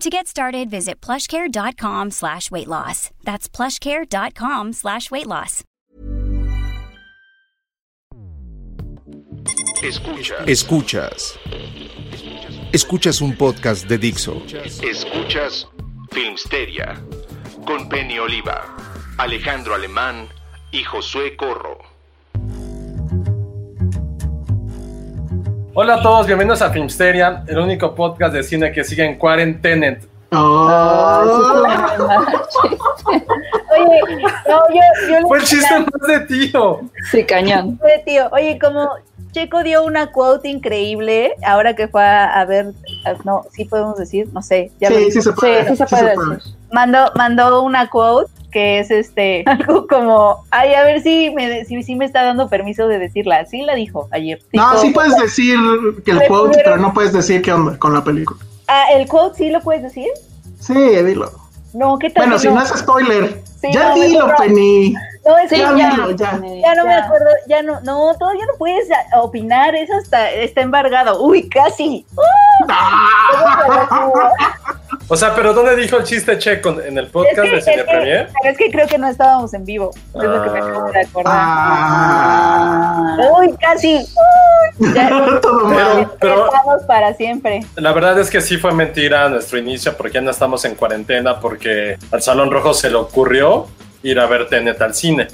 To get started, visit plushcare.com slash weight loss. That's plushcare.com slash weight loss. Escuchas. Escuchas. Escuchas un podcast de Dixo. Escuchas Filmsteria con Penny Oliva, Alejandro Alemán y Josué Corro. Hola a todos, bienvenidos a Filmsteria, el único podcast de cine que sigue en cuarentena. Oye, no, yo, yo Fue el chiste más de tío. Sí, cañón. Oye, tío, oye, como Checo dio una quote increíble, ahora que fue a, a ver, a- no, sí podemos decir, no sé, ya Sí, sí se Sí, puede. sí se puede decir. mandó, mandó una quote que es este, algo como, ay, a ver si me, si, si me está dando permiso de decirla, sí la dijo ayer. No, Dijo- sí puedes decir que el quote, pero no puedes decir qué onda con la película. Ah, el quote sí lo puedes decir. Sí, dilo. No, ¿qué tal? Bueno, si no es spoiler. Sí, ya no, dilo, no. Penny. No, es que ya ya, dilo, ya. ya no me acuerdo, ya no, no, todavía no puedes opinar, eso está, está embargado. Uy, casi. O sea, pero ¿dónde dijo el chiste Checo? ¿En el podcast de es, Cine que, Premier? pero es que creo que no estábamos en vivo. Es lo que me acabo de acordar. Ah, Uy, casi. Uy, ya todo. Pero- pero- estamos para siempre. La verdad es que sí fue mentira nuestro inicio porque ya no estamos en cuarentena porque al Salón Rojo se le ocurrió ir a ver Tenet al cine.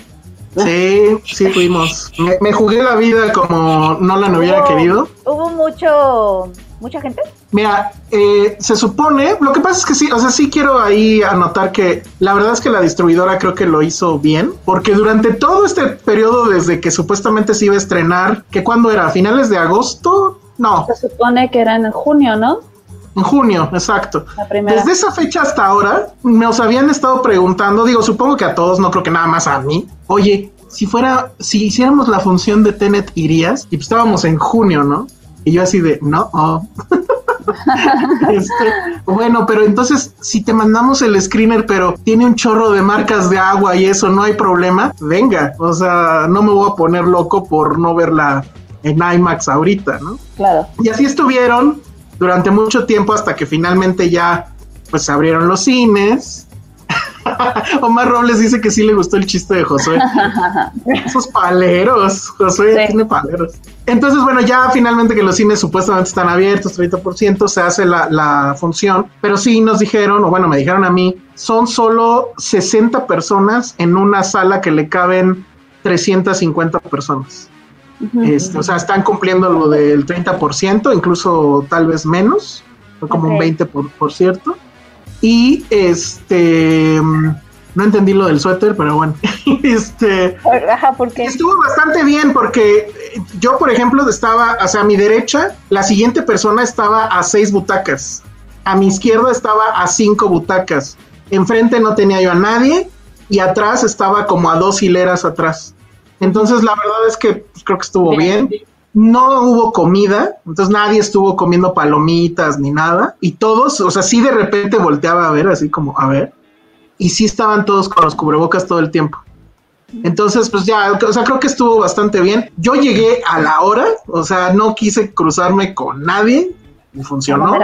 Sí, sí fuimos. Me, me jugué la vida como no la hubiera Hubo- querido. Hubo mucho, mucha gente. Mira, eh, se supone, lo que pasa es que sí, o sea, sí quiero ahí anotar que la verdad es que la distribuidora creo que lo hizo bien, porque durante todo este periodo desde que supuestamente se iba a estrenar, que cuando era, ¿A finales de agosto, no, Se supone que era en junio, ¿no? en junio, exacto. La primera. Desde esa fecha hasta ahora, nos habían estado preguntando, digo, supongo que a todos, no creo que nada más a mí, oye, si fuera, si hiciéramos la función de Tenet, irías, y pues estábamos en junio, ¿no? Y yo así de, no, oh. Este, bueno, pero entonces, si te mandamos el screener, pero tiene un chorro de marcas de agua y eso, no hay problema, venga, o sea, no me voy a poner loco por no verla en IMAX ahorita, ¿no? Claro. Y así estuvieron durante mucho tiempo hasta que finalmente ya pues se abrieron los cines. Omar Robles dice que sí le gustó el chiste de Josué. Esos paleros, Josué Sí. tiene paleros. Entonces, bueno, ya finalmente que los cines supuestamente están abiertos, 30%, se hace la, la función, pero sí nos dijeron, o bueno, me dijeron a mí, son solo 60 personas en una sala que le caben 350 personas. Este, o sea, están cumpliendo lo del 30%, incluso tal vez menos, como un Ok. 20% por, por cierto. Y este, mm, no entendí lo del suéter, pero bueno, este, Ajá, porque estuvo bastante bien porque yo, por ejemplo, estaba hacia mi derecha, la siguiente persona estaba a seis butacas, a mi izquierda estaba a cinco butacas, enfrente no tenía yo a nadie y atrás estaba como a dos hileras atrás. Entonces, la verdad es que pues, creo que estuvo bien. No hubo comida, entonces nadie estuvo comiendo palomitas ni nada. Y todos, o sea, sí de repente volteaba a ver, así como, a ver. Y sí estaban todos con los cubrebocas todo el tiempo. Entonces, pues ya, o sea, creo que estuvo bastante bien. Yo llegué a la hora, o sea, no quise cruzarme con nadie y ¿Vamos funcionó.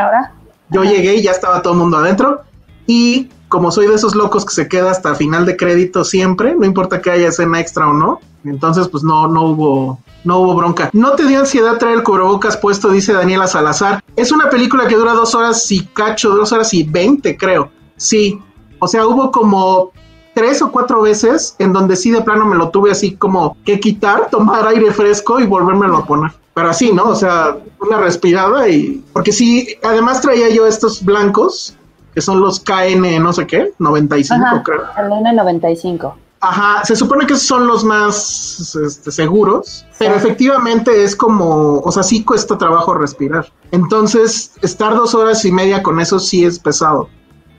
Yo llegué y ya estaba todo el mundo adentro. Y como soy de esos locos que se queda hasta final de crédito siempre, no importa que haya escena extra o no, entonces pues no, no hubo, no hubo bronca. No te dio ansiedad traer el cubrebocas puesto, dice Daniela Salazar. Es una película que dura dos horas y cacho, dos horas y veinte, creo. Sí. O sea, hubo como tres o cuatro veces en donde sí de plano me lo tuve así como que quitar, tomar aire fresco y volvérmelo a poner. Pero así, ¿no? O sea, una respirada y... Porque sí, además traía yo estos blancos, que son los KN no sé qué, 95 Ajá, creo. el N95. Ajá, se supone que son los más este, seguros, pero efectivamente es como, o sea, sí cuesta trabajo respirar. Entonces, estar dos horas y media con eso sí es pesado.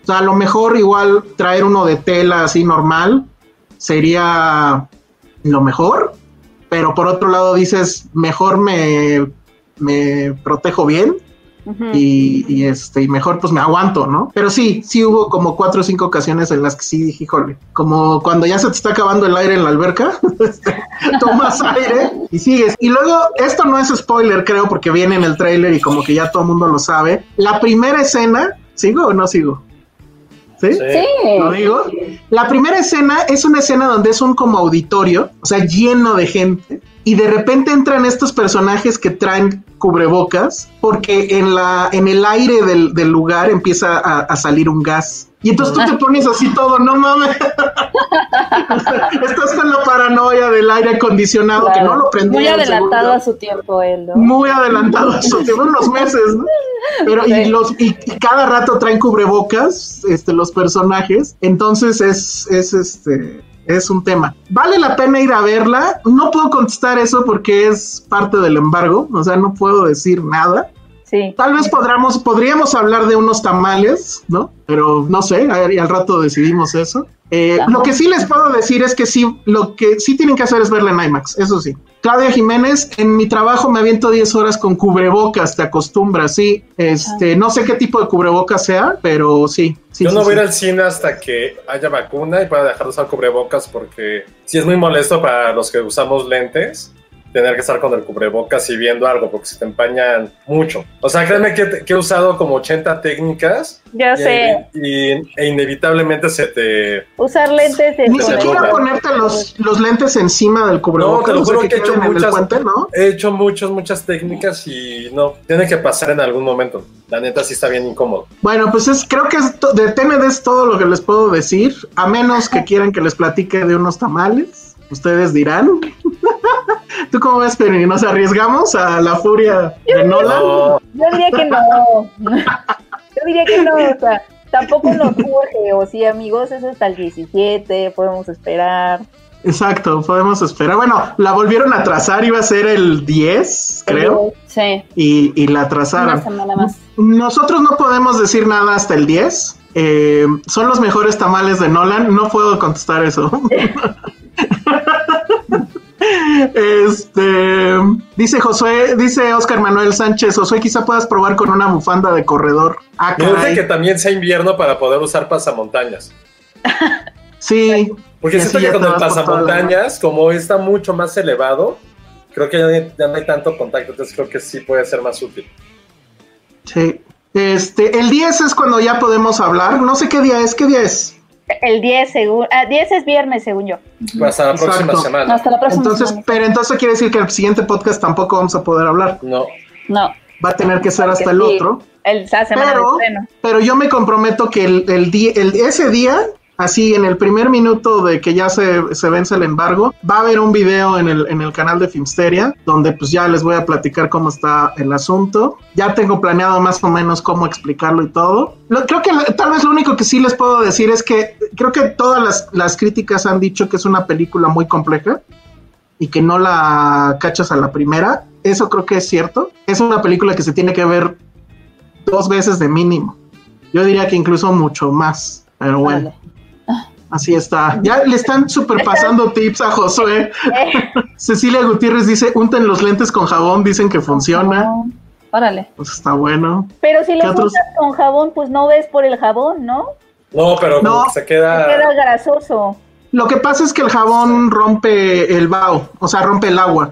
O sea, a lo mejor igual traer uno de tela así normal sería lo mejor, pero por otro lado dices, mejor me, me protejo bien Y, y, este y mejor pues me aguanto, ¿no? Pero sí, sí hubo como cuatro o cinco ocasiones en las que sí dije, híjole, como cuando ya se te está acabando el aire en la alberca, este, tomas aire y sigues. Y luego, esto no es spoiler, creo, porque viene en el tráiler y como que ya todo el mundo lo sabe. La primera escena, ¿sigo o no sigo? Sí. ¿Lo digo? La primera escena es una escena donde es un como auditorio, o sea, lleno de gente, y de repente entran estos personajes que traen cubrebocas, porque en, la, en el aire del, del lugar empieza a, a salir un gas. Y entonces tú te pones así todo, no mames. Estás con la paranoia del aire acondicionado que no lo prendieron. Muy adelantado a su tiempo él, ¿no? Muy adelantado a su tiempo, unos meses, ¿no? Pero y los y, y cada rato traen cubrebocas, este, los personajes. Entonces es, es este es un tema. ¿Vale la pena ir a verla? No puedo contestar eso porque es parte del embargo, o sea, no puedo decir nada. Sí. Tal vez podríamos, podríamos hablar de unos tamales, ¿no? Pero no sé, a ver, y al rato decidimos eso. Eh, lo que sí les puedo decir es que sí, lo que sí tienen que hacer es verla en IMAX, eso sí. Claudia Jiménez, en mi trabajo me aviento 10 horas con cubrebocas, te acostumbras, sí. Este, no sé qué tipo de cubrebocas sea, pero sí. sí Yo sí, no voy a sí. ir al cine hasta que haya vacuna y pueda dejar de usar cubrebocas porque sí es muy molesto para los que usamos lentes tener que estar con el cubrebocas y viendo algo porque se te empañan mucho. O sea, créeme que, que he usado como 80 técnicas Ya y, sé. y- e inevitablemente se te... Usar lentes es Ni siquiera ponerte los, los lentes encima del cubrebocas, No, te lo o sea, juro que que he hecho muchas- puente, ¿no? He hecho muchas, muchas técnicas y no, tiene que pasar en algún momento. La neta sí está bien incómodo. Bueno, pues es, creo que es de TND es todo lo que les puedo decir, a menos que quieran que les platique de unos tamales. Ustedes dirán. ¿Tú cómo ves, Penny? ¿Nos arriesgamos a la furia de Nolan? No, Yo diría que no. Yo diría que no, o sea, tampoco nos urge, o sí, amigos, es hasta el 17, podemos esperar. Exacto, podemos esperar. Bueno, la volvieron a trazar, iba a ser el 10, creo, Sí, y, y la una trazaron. semana más. Nosotros no podemos decir nada hasta el 10. Eh, son los mejores tamales de Nolan. No puedo contestar eso. Este dice Josué, dice Oscar Manuel Sánchez, Josué, quizá puedas probar con una bufanda de corredor. Ah, me que también sea invierno para poder usar pasamontañas. Sí, Porque siento que con el pasamontañas, como está mucho más elevado, creo que ya, no- ya no hay tanto contacto, entonces creo que sí puede ser más útil. sí. Este, el 10 es cuando ya podemos hablar. No sé qué día es, ¿qué día es? El 10, según. Ah, 10 es viernes, según yo. Hasta la próxima semana. Hasta la próxima Entonces, semana. pero entonces quiere decir que el siguiente podcast tampoco vamos a poder hablar. No. No, Va a tener que ser Porque hasta el sí, otro. El, esa semana Pero- de. Pero yo me comprometo que el, el día, el, ese día, así en el primer minuto de que ya se, se vence el embargo, va a haber un video en el, en el canal de Filmsteria, donde pues ya les voy a platicar cómo está el asunto. Ya tengo planeado más o menos cómo explicarlo y todo. Creo que tal vez lo único que sí les puedo decir es que creo que todas las, las críticas han dicho que es una película muy compleja y que no la cachas a la primera. Eso creo que es cierto. Es una película que se tiene que ver dos veces de mínimo. Yo diría que incluso mucho más. Pero bueno. Así está. Ya le están super pasando tips a Josué. Cecilia Gutiérrez dice, unten los lentes con jabón, dicen que funciona. No, Órale. Pues está bueno. pero si ¿Qué lo otros? usas con jabón, pues no ves por el jabón, ¿no? No, pero No. que se queda. queda grasoso. Lo que pasa es que el jabón rompe el vaho, o sea, rompe el agua.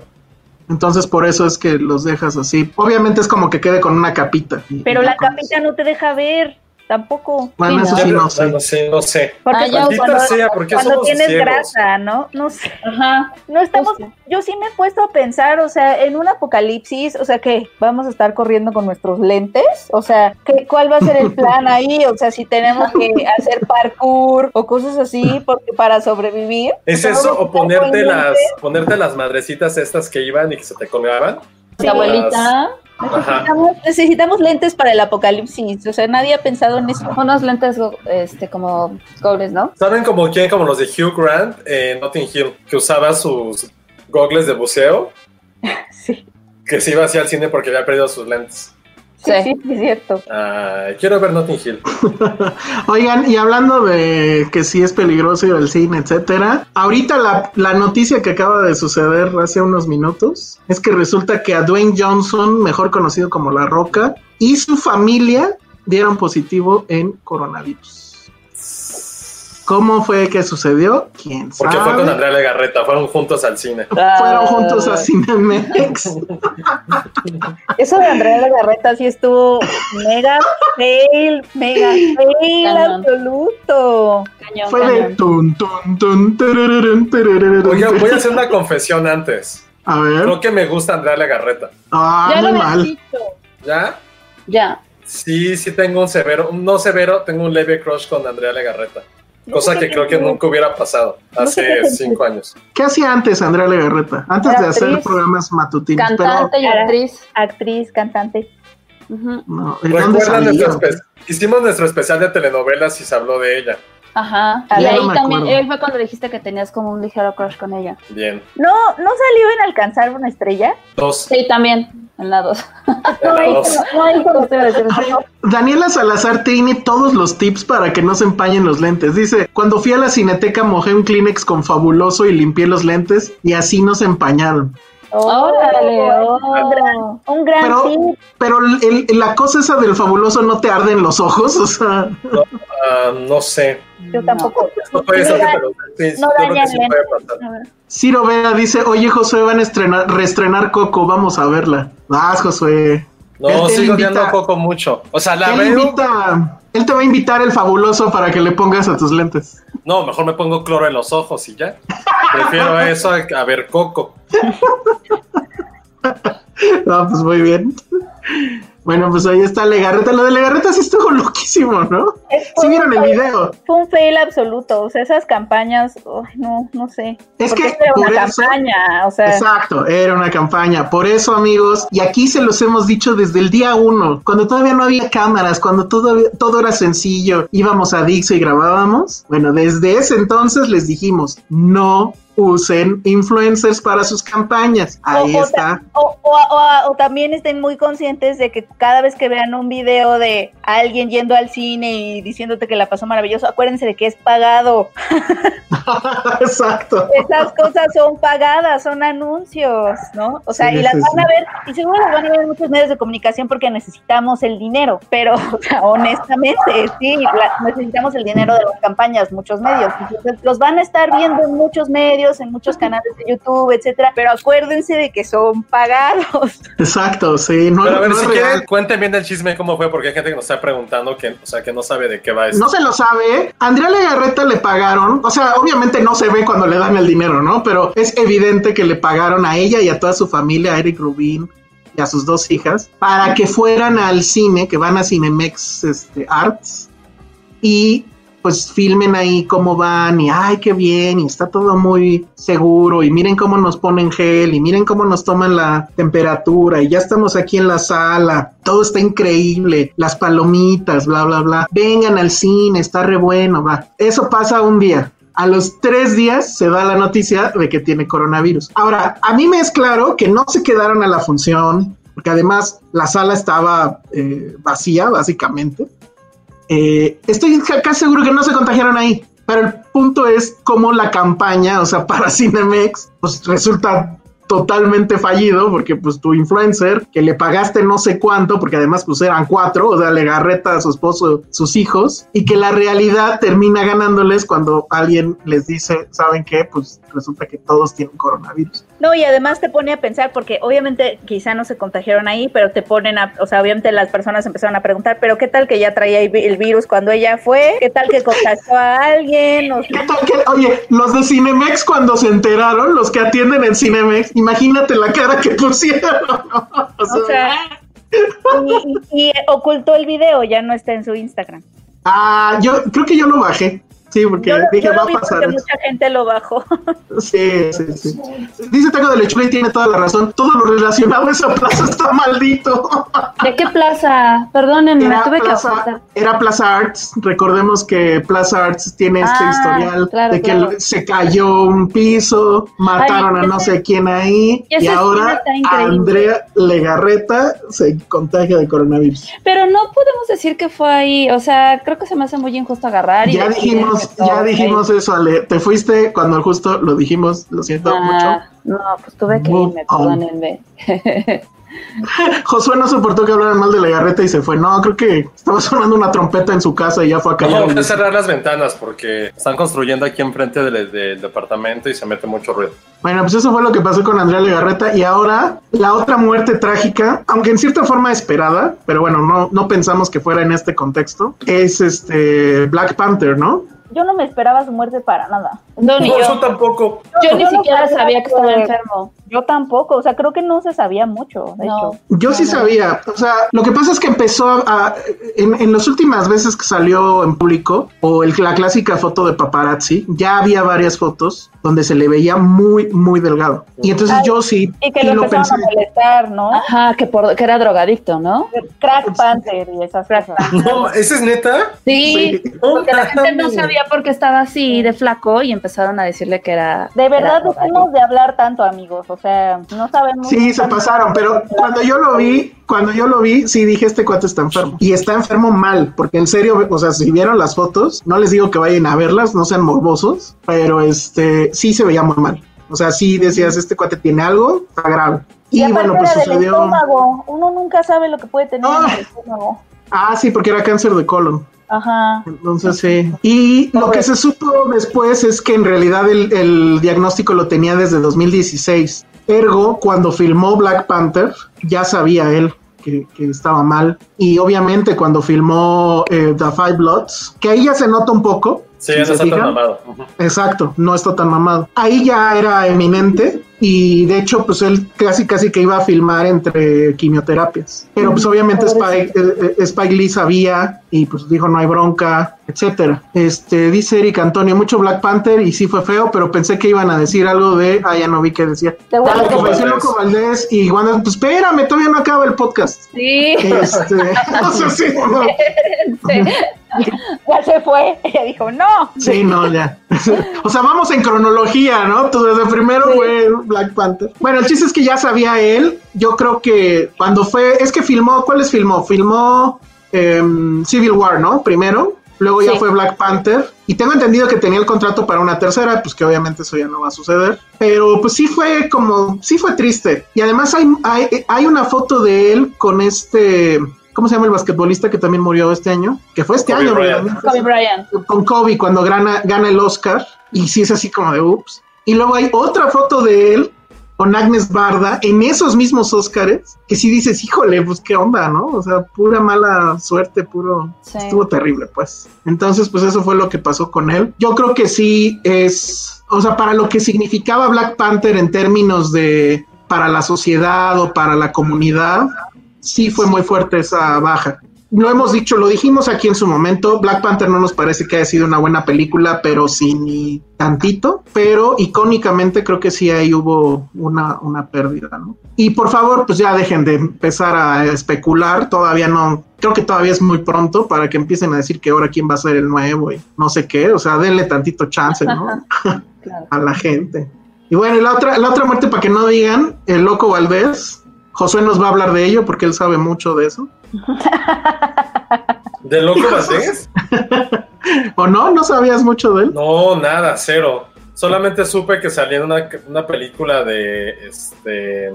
Entonces por eso es que los dejas así. Obviamente es como que quede con una capita. Pero la capita no te deja ver. Tampoco. Bueno, Sí, eso ¿no? sí no sé. Bueno, sí, no sé. Porque Ah, cuando, sea, ¿por qué cuando somos tienes ciegos? grasa, ¿no? No sé. Ajá. No estamos, yo sí me he puesto a pensar, o sea, en un apocalipsis, o sea, que vamos a estar corriendo con nuestros lentes, o sea, ¿qué, ¿cuál va a ser el plan ahí? O sea, si tenemos que hacer parkour o cosas así porque para sobrevivir. ¿Es eso o ponerte las, ponerte las madrecitas estas que iban y que se te colgaban? Mi abuelita. Necesitamos, necesitamos lentes para el apocalipsis, o sea, nadie ha pensado en eso. unos lentes este, como gobles, ¿no? ¿Saben como quién? Como los de Hugh Grant en Notting Hill, que usaba sus gogles de buceo, Sí, que se iba hacia el cine porque había perdido sus lentes. Sí, Sí. sí, es cierto. Ay, quiero ver Notting Hill. Oigan, y hablando de que sí es peligroso ir al cine, etcétera, ahorita la, la noticia que acaba de suceder hace unos minutos es que resulta que a Dwayne Johnson, mejor conocido como La Roca, y su familia dieron positivo en coronavirus. ¿Cómo fue que sucedió? ¿Quién sabe? Porque fue con Andrea Legarreta, fueron juntos al cine. Fueron juntos a Cinemex. Eso de Andrea Legarreta sí estuvo mega fail, mega fail Cañón. absoluto. Cañón, Fue de tun, tun, tun, tarararán, tarararán. Voy a hacer una confesión antes. A ver. Creo que me gusta Andrea Legarreta. Ah, Ya lo muy habías mal. dicho. ¿Ya? Ya. Sí, sí tengo un severo, un no severo, tengo un leve crush con Andrea Legarreta. Cosa que creo que nunca hubiera pasado hace cinco años. ¿Qué hacía antes Andrea Legarreta? Antes Era de hacer actriz. programas matutinos. Cantante y actriz. Actriz, cantante. Ujú. Pero, no, ¿de dónde ¿Recuerdan nuestro Hicimos nuestro especial de telenovelas y se habló de ella. Ajá. Y ahí también, acuerdo. él fue cuando dijiste que tenías como un ligero crush con ella. Bien. ¿No, ¿No salió en Alcanzar una estrella? Dos. Sí, también, en la dos. No, ahí, Dos. no, ahí cuando te iba a decir eso. Daniela Salazar tiene todos los tips para que no se empañen los lentes. Dice, cuando fui a la cineteca mojé un Kleenex con fabuloso y limpié los lentes y así no se empañaron. Órale, Oh, un gran, oh. un gran Pero- tip. Pero el- el- la cosa esa del fabuloso no te arde en los ojos, o sea, No sé. Yo tampoco. No puede ser lo sí, no yo creo daña que sí el puede lente. pasar. Ciro Vera dice, oye Josué, van a estrenar, reestrenar Coco, vamos a verla. Vas, Josué. No, sigo invita- odiando Coco mucho. O sea, la Él, veo. invita- él te va a invitar el fabuloso para que le pongas a tus lentes. No, mejor me pongo cloro en los ojos y ya. Prefiero eso a, a ver Coco. No, pues muy bien. Bueno, pues ahí está Legarreta. Lo de Legarreta sí estuvo loquísimo, ¿no? Es- Sí vieron el video. Fue un fail absoluto. O sea, esas campañas, no, no sé. Es Porque que era una eso- campaña. O sea, Exacto, era una campaña. Por eso, amigos, y aquí se los hemos dicho desde el día uno, cuando todavía no había cámaras, cuando todo, todo era sencillo, íbamos a Dixo y grabábamos. Bueno, desde ese entonces les dijimos, no usen influencers para sus campañas. Ahí o, o está. o- o- o- también estén muy conscientes de que cada vez que vean un video de alguien yendo al cine y diciéndote que la pasó maravilloso, acuérdense de que es pagado. Exacto. Esas cosas son pagadas, son anuncios, ¿no? O sea, Sí, y las sí, van a ver, y seguro las van a ver en muchos medios de comunicación porque necesitamos el dinero, pero o sea, honestamente, sí, la- necesitamos el dinero de las campañas, muchos medios. Entonces, los van a estar viendo en muchos medios, en muchos canales de YouTube, etcétera, pero acuérdense de que son pagados. Exacto, sí. No, Pero a ver, no si quieren, cuenten bien el chisme cómo fue, porque hay gente que nos está preguntando que, o sea, que no sabe de qué va esto. No se lo sabe. Andrea Legarreta le pagaron. O sea, obviamente no se ve cuando le dan el dinero, ¿no? Pero es evidente que le pagaron a ella y a toda su familia, a Eric Rubin y a sus dos hijas, para que fueran al cine, que van a Cinemex este, Arts, y pues filmen ahí cómo van y ay, qué bien, y está todo muy seguro, y miren cómo nos ponen gel, y miren cómo nos toman la temperatura, y ya estamos aquí en la sala, todo está increíble, las palomitas, bla, bla, bla, vengan al cine, está re bueno, va. Eso pasa un día. A los tres días se da la noticia de que tiene coronavirus. Ahora, a mí me es claro que no se quedaron a la función, porque además la sala estaba eh, vacía, básicamente. Eh, estoy casi seguro que no se contagiaron ahí. Pero el punto es cómo la campaña, o sea, para Cinemex, pues resulta totalmente fallido porque pues tu influencer que le pagaste no sé cuánto porque además pues eran cuatro, o sea, le garreta a su esposo, sus hijos y que la realidad termina ganándoles cuando alguien les dice, ¿saben qué? Pues resulta que todos tienen coronavirus. No, y además te pone a pensar, porque obviamente quizá no se contagiaron ahí, pero te ponen a, o sea, obviamente las personas empezaron a preguntar, pero ¿qué tal que ya traía el vi- el virus cuando ella fue? ¿Qué tal que contagió a alguien? O sea, ¿Qué tal que- oye, los de Cinemex cuando se enteraron, los que atienden en Cinemex, imagínate la cara que pusieron. ¿no? O o sea, y, y- y ocultó el video, ya no está en su Instagram. ah, yo creo que yo lo bajé. Sí, porque Yo, dije, yo va a pasar porque mucha gente lo bajó. Sí, sí, sí. Dice Taco de Lechuga y tiene toda la razón. Todo lo relacionado a esa plaza está maldito. ¿De qué plaza? Perdónenme, Era tuve que plaza, apuntar. era Plaza Arts. Recordemos que Plaza Arts tiene este Ah, historial claro, de que claro. se cayó un piso, mataron Ay, a no sé quién ahí y escena ahora. Andrea Legarreta se contagia de coronavirus. Pero no podemos decir que fue ahí. O sea, creo que se me hace muy injusto agarrar. y Ya decir dijimos, ya dijimos eso, Ale. Te fuiste cuando justo lo dijimos, lo siento mucho. Ah, no, pues tuve que Move irme, perdónenme. Josué no soportó que hablaran mal de Legarreta y se fue. No, creo que estaba sonando una trompeta en su casa y ya fue a callar. Tengo que cerrar las ventanas porque están construyendo aquí enfrente del, del departamento y se mete mucho ruido. Bueno, pues eso fue lo que pasó con Andrea Legarreta y ahora la otra muerte trágica, aunque en cierta forma esperada, pero bueno, no, no pensamos que fuera en este contexto, es este Black Panther, ¿no? Yo no me esperaba su muerte para nada. No, ni No, yo. yo tampoco. Yo ni Yo siquiera sabía sabía que estaba enfermo. Yo tampoco, o sea, creo que no se sabía mucho, de No. hecho. Yo sí sabía, o sea, lo que pasa es que empezó a, en, en las últimas veces que salió en público, o el, la clásica foto de paparazzi, ya había varias fotos donde se le veía muy, muy delgado. Y entonces Ay, yo sí, Y que sí lo lo pensé. a molestar, ¿no? Ajá, que, por, que era drogadicto, ¿no? Crack Panther y esas cosas. No, ¿ese es neta? Sí, Sí. porque la gente no sabía por qué estaba así de flaco y empezaron a decirle que era. De verdad dejemos de hablar tanto, amigos. O sea, no sabemos. Sí, se pasaron, pero cuando yo lo vi, cuando yo lo vi, sí dije, este cuate está enfermo. Y está enfermo mal, porque en serio, o sea, si vieron las fotos, no les digo que vayan a verlas, no sean morbosos, pero este, sí se veía muy mal. O sea, sí decías, este cuate tiene algo, está grave. Y, bueno, pues era del sucedió... estómago. Uno nunca sabe lo que puede tener en Ah. el estómago. Ah, sí, porque era cáncer de colon. Ajá. Entonces sí. Y lo que se supo después es que en realidad el, el diagnóstico lo tenía desde 2016. Ergo, cuando filmó Black Panther, ya sabía él que, que estaba mal. Y obviamente cuando filmó eh, The Five Bloods, que ahí ya se nota un poco. Sí, si no está tan mamado. Exacto, no está tan mamado. Ahí ya era eminente y de hecho pues él casi casi que iba a filmar entre quimioterapias. Pero pues obviamente Spike, eh, eh, Spike Lee sabía y pues dijo no hay bronca, etcétera. Este dice Eric Antonio, mucho Black Panther y sí fue feo, pero pensé que iban a decir algo de, ah ya no vi qué decía. Loco Valdés. Y Wanda, pues espérame, todavía no acaba el podcast. Sí. Este, no sé si no. Ya se fue. Ella dijo, no. Sí, no, ya. o sea, vamos en cronología, ¿no? Tú desde primero fue Black Panther. Bueno, el chiste es que ya sabía él. Yo creo que cuando fue, es que filmó, ¿cuáles filmó? Filmó em, Civil War, ¿no? Primero. Luego ya Sí. fue Black Panther. Y tengo entendido que tenía el contrato para una tercera, pues que obviamente eso ya no va a suceder. Pero pues sí fue como, sí fue triste. Y además hay, hay, hay una foto de él con este, ¿cómo se llama el basquetbolista que también murió este año? Que fue este Kobe año, Bryant. Kobe Bryant. con Kobe cuando gana, gana el Oscar y sí es así como de ups. Y luego hay otra foto de él con Agnes Barda en esos mismos Oscars que sí dices, híjole, pues qué onda, ¿no? O sea, pura mala suerte, puro... Sí. Estuvo terrible, pues. Entonces, pues eso fue lo que pasó con él. Yo creo que sí es, o sea, para lo que significaba Black Panther en términos de, para la sociedad o para la comunidad, sí fue muy fuerte esa baja. Lo hemos dicho, lo dijimos aquí en su momento, Black Panther no nos parece que haya sido una buena película, pero sí ni tantito, pero icónicamente creo que sí ahí hubo una, una pérdida, ¿no? Y por favor, pues ya dejen de empezar a especular, todavía no, creo que todavía es muy pronto para que empiecen a decir que ahora quién va a ser el nuevo y no sé qué, o sea, denle tantito chance, ¿no? A la gente. Y bueno, y la otra, la otra muerte, para que no digan, el loco Valdés, Josué nos va a hablar de ello porque él sabe mucho de eso. ¿De loco Valdés? ¿O no? ¿No sabías mucho de él? No, nada, cero. solamente supe que salía en una, una película de este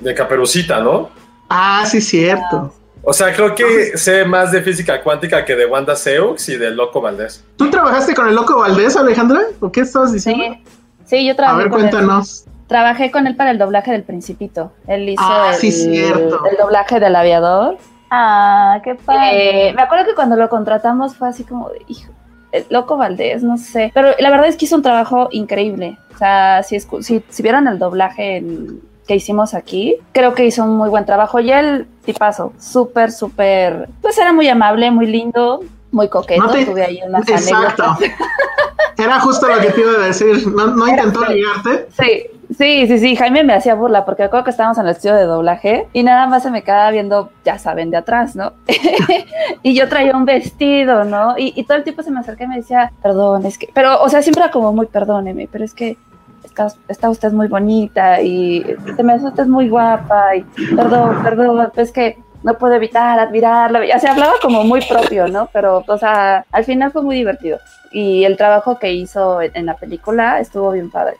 de Caperucita, ¿no? Ah, sí, cierto. O sea, creo que sé más de física cuántica que de Wanda Seux y de Loco Valdés. ¿Tú trabajaste con el Loco Valdés, Alejandra? ¿O qué estabas diciendo? Sí, sí yo A trabajé ver, con él. Trabajé con él para el doblaje del Principito. Él hizo Ah, el, sí, cierto. el doblaje del aviador. Ah, qué padre. Eh, me acuerdo que cuando lo contratamos fue así como, de, hijo, el loco Valdés, no sé. Pero la verdad es que hizo un trabajo increíble. O sea, si, escu- si, si vieron el doblaje en- que hicimos aquí, creo que hizo un muy buen trabajo. Y él, tipazo, súper, súper, pues era muy amable, muy lindo, muy coqueto. No te- Tuve ahí unas Exacto. anécdotas. Era justo lo que te iba a decir. ¿No, no intentó ligarte? Sí, sí, sí, sí. Jaime me hacía burla porque recuerdo que estábamos en el estudio de doblaje y nada más se me quedaba viendo, ya saben, de atrás, ¿no? y yo traía un vestido, ¿no? Y, todo el tiempo se me acercaba y me decía, perdón, es que, pero, o sea, siempre era como muy, perdóneme, pero es que está, está usted muy bonita y se me hace usted muy guapa y perdón, perdón, es que no puedo evitar admirarla. O sea, hablaba como muy propio, ¿no? Pero, o sea, al final fue muy divertido. Y el trabajo que hizo en la película estuvo bien padre.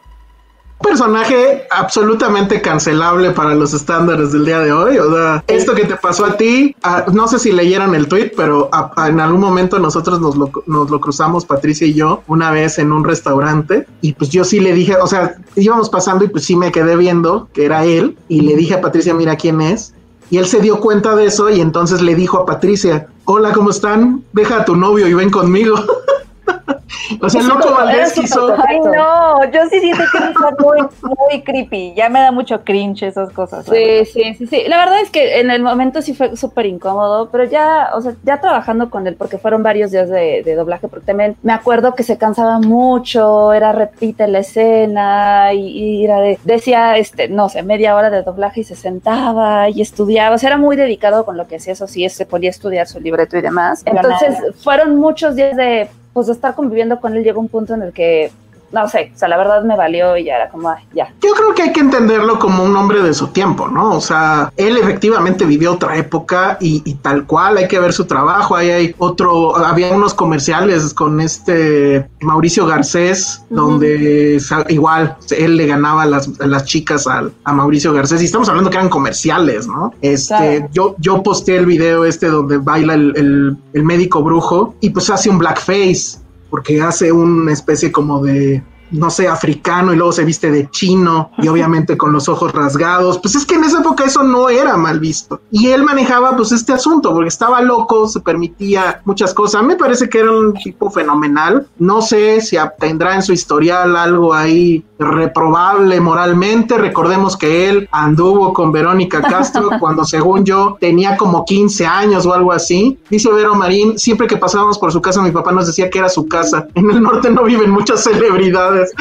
Personaje absolutamente cancelable para los estándares del día de hoy. O sea, esto que te pasó a ti, ah, no sé si leyeron el tweet, pero a- a- en algún momento nosotros nos lo, nos lo cruzamos, Patricia y yo, una vez en un restaurante. Y pues yo sí le dije, o sea, íbamos pasando y pues sí me quedé viendo que era él. Y le dije a Patricia, mira quién es. Y él se dio cuenta de eso y entonces le dijo a Patricia, hola, ¿cómo están? Deja a tu novio y ven conmigo. o sea, el loco Valdés quiso... Ay, no, yo sí siento que está muy, muy creepy. Ya me da mucho cringe esas cosas. Sí, sí, sí, sí. La verdad es que en el momento sí fue súper incómodo, pero ya, o sea, ya trabajando con él, porque fueron varios días de, de doblaje, porque también me acuerdo que se cansaba mucho, era repite la escena y, y era de, decía, este, no sé, media hora de doblaje y se sentaba y estudiaba, o sea, era muy dedicado con lo que hacía, eso sí, se podía estudiar su libreto y demás. Entonces, fueron muchos días de, pues, estar conviviendo con él, llegó un punto en el que, no sé, o sea, la verdad me valió y ya era como, ay, ya. Yo creo que hay que entenderlo como un hombre de su tiempo, ¿no? O sea, él efectivamente vivió otra época y, y tal cual, hay que ver su trabajo. Ahí hay otro, había unos comerciales con este Mauricio Garcés, donde igual él le ganaba a las, a las chicas al- a Mauricio Garcés y estamos hablando que eran comerciales, ¿no? Este, Claro. yo, yo posteé el video este donde baila el, el- el médico brujo y pues hace un blackface porque hace una especie como de, no sé, africano y luego se viste de chino y obviamente con los ojos rasgados. Pues es que en esa época eso no era mal visto. Y él manejaba pues este asunto porque estaba loco, se permitía muchas cosas. Me parece que era un tipo fenomenal. No sé si tendrá en su historial algo ahí reprobable moralmente. Recordemos que él anduvo con Verónica Castro cuando según yo tenía como 15 años o algo así. Dice Vero Marín, siempre que pasábamos por su casa mi papá nos decía que era su casa. En el norte no viven muchas celebridades.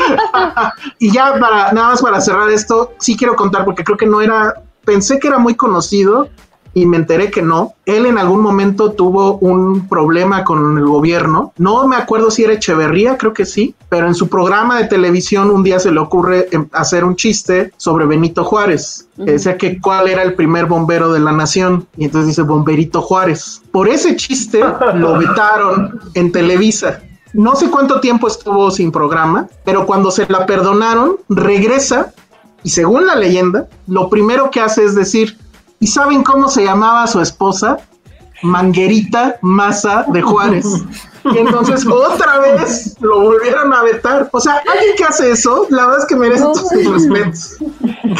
y ya para nada más para cerrar esto, sí quiero contar porque creo que no era, pensé que era muy conocido y me enteré que no. Él en algún momento tuvo un problema con el gobierno. No me acuerdo si era Echeverría, creo que sí, pero en su programa de televisión un día se le ocurre em, hacer un chiste sobre Benito Juárez. Que decía que cuál era el primer bombero de la nación. Y entonces dice Bomberito Juárez. Por ese chiste lo vetaron en Televisa. No sé cuánto tiempo estuvo sin programa, pero cuando se la perdonaron, regresa y según la leyenda, lo primero que hace es decir, ¿y saben cómo se llamaba su esposa? Manguerita Maza de Juárez. Y entonces otra vez lo volvieron a vetar. O sea, alguien que hace eso, la verdad es que merece todos sus respetos.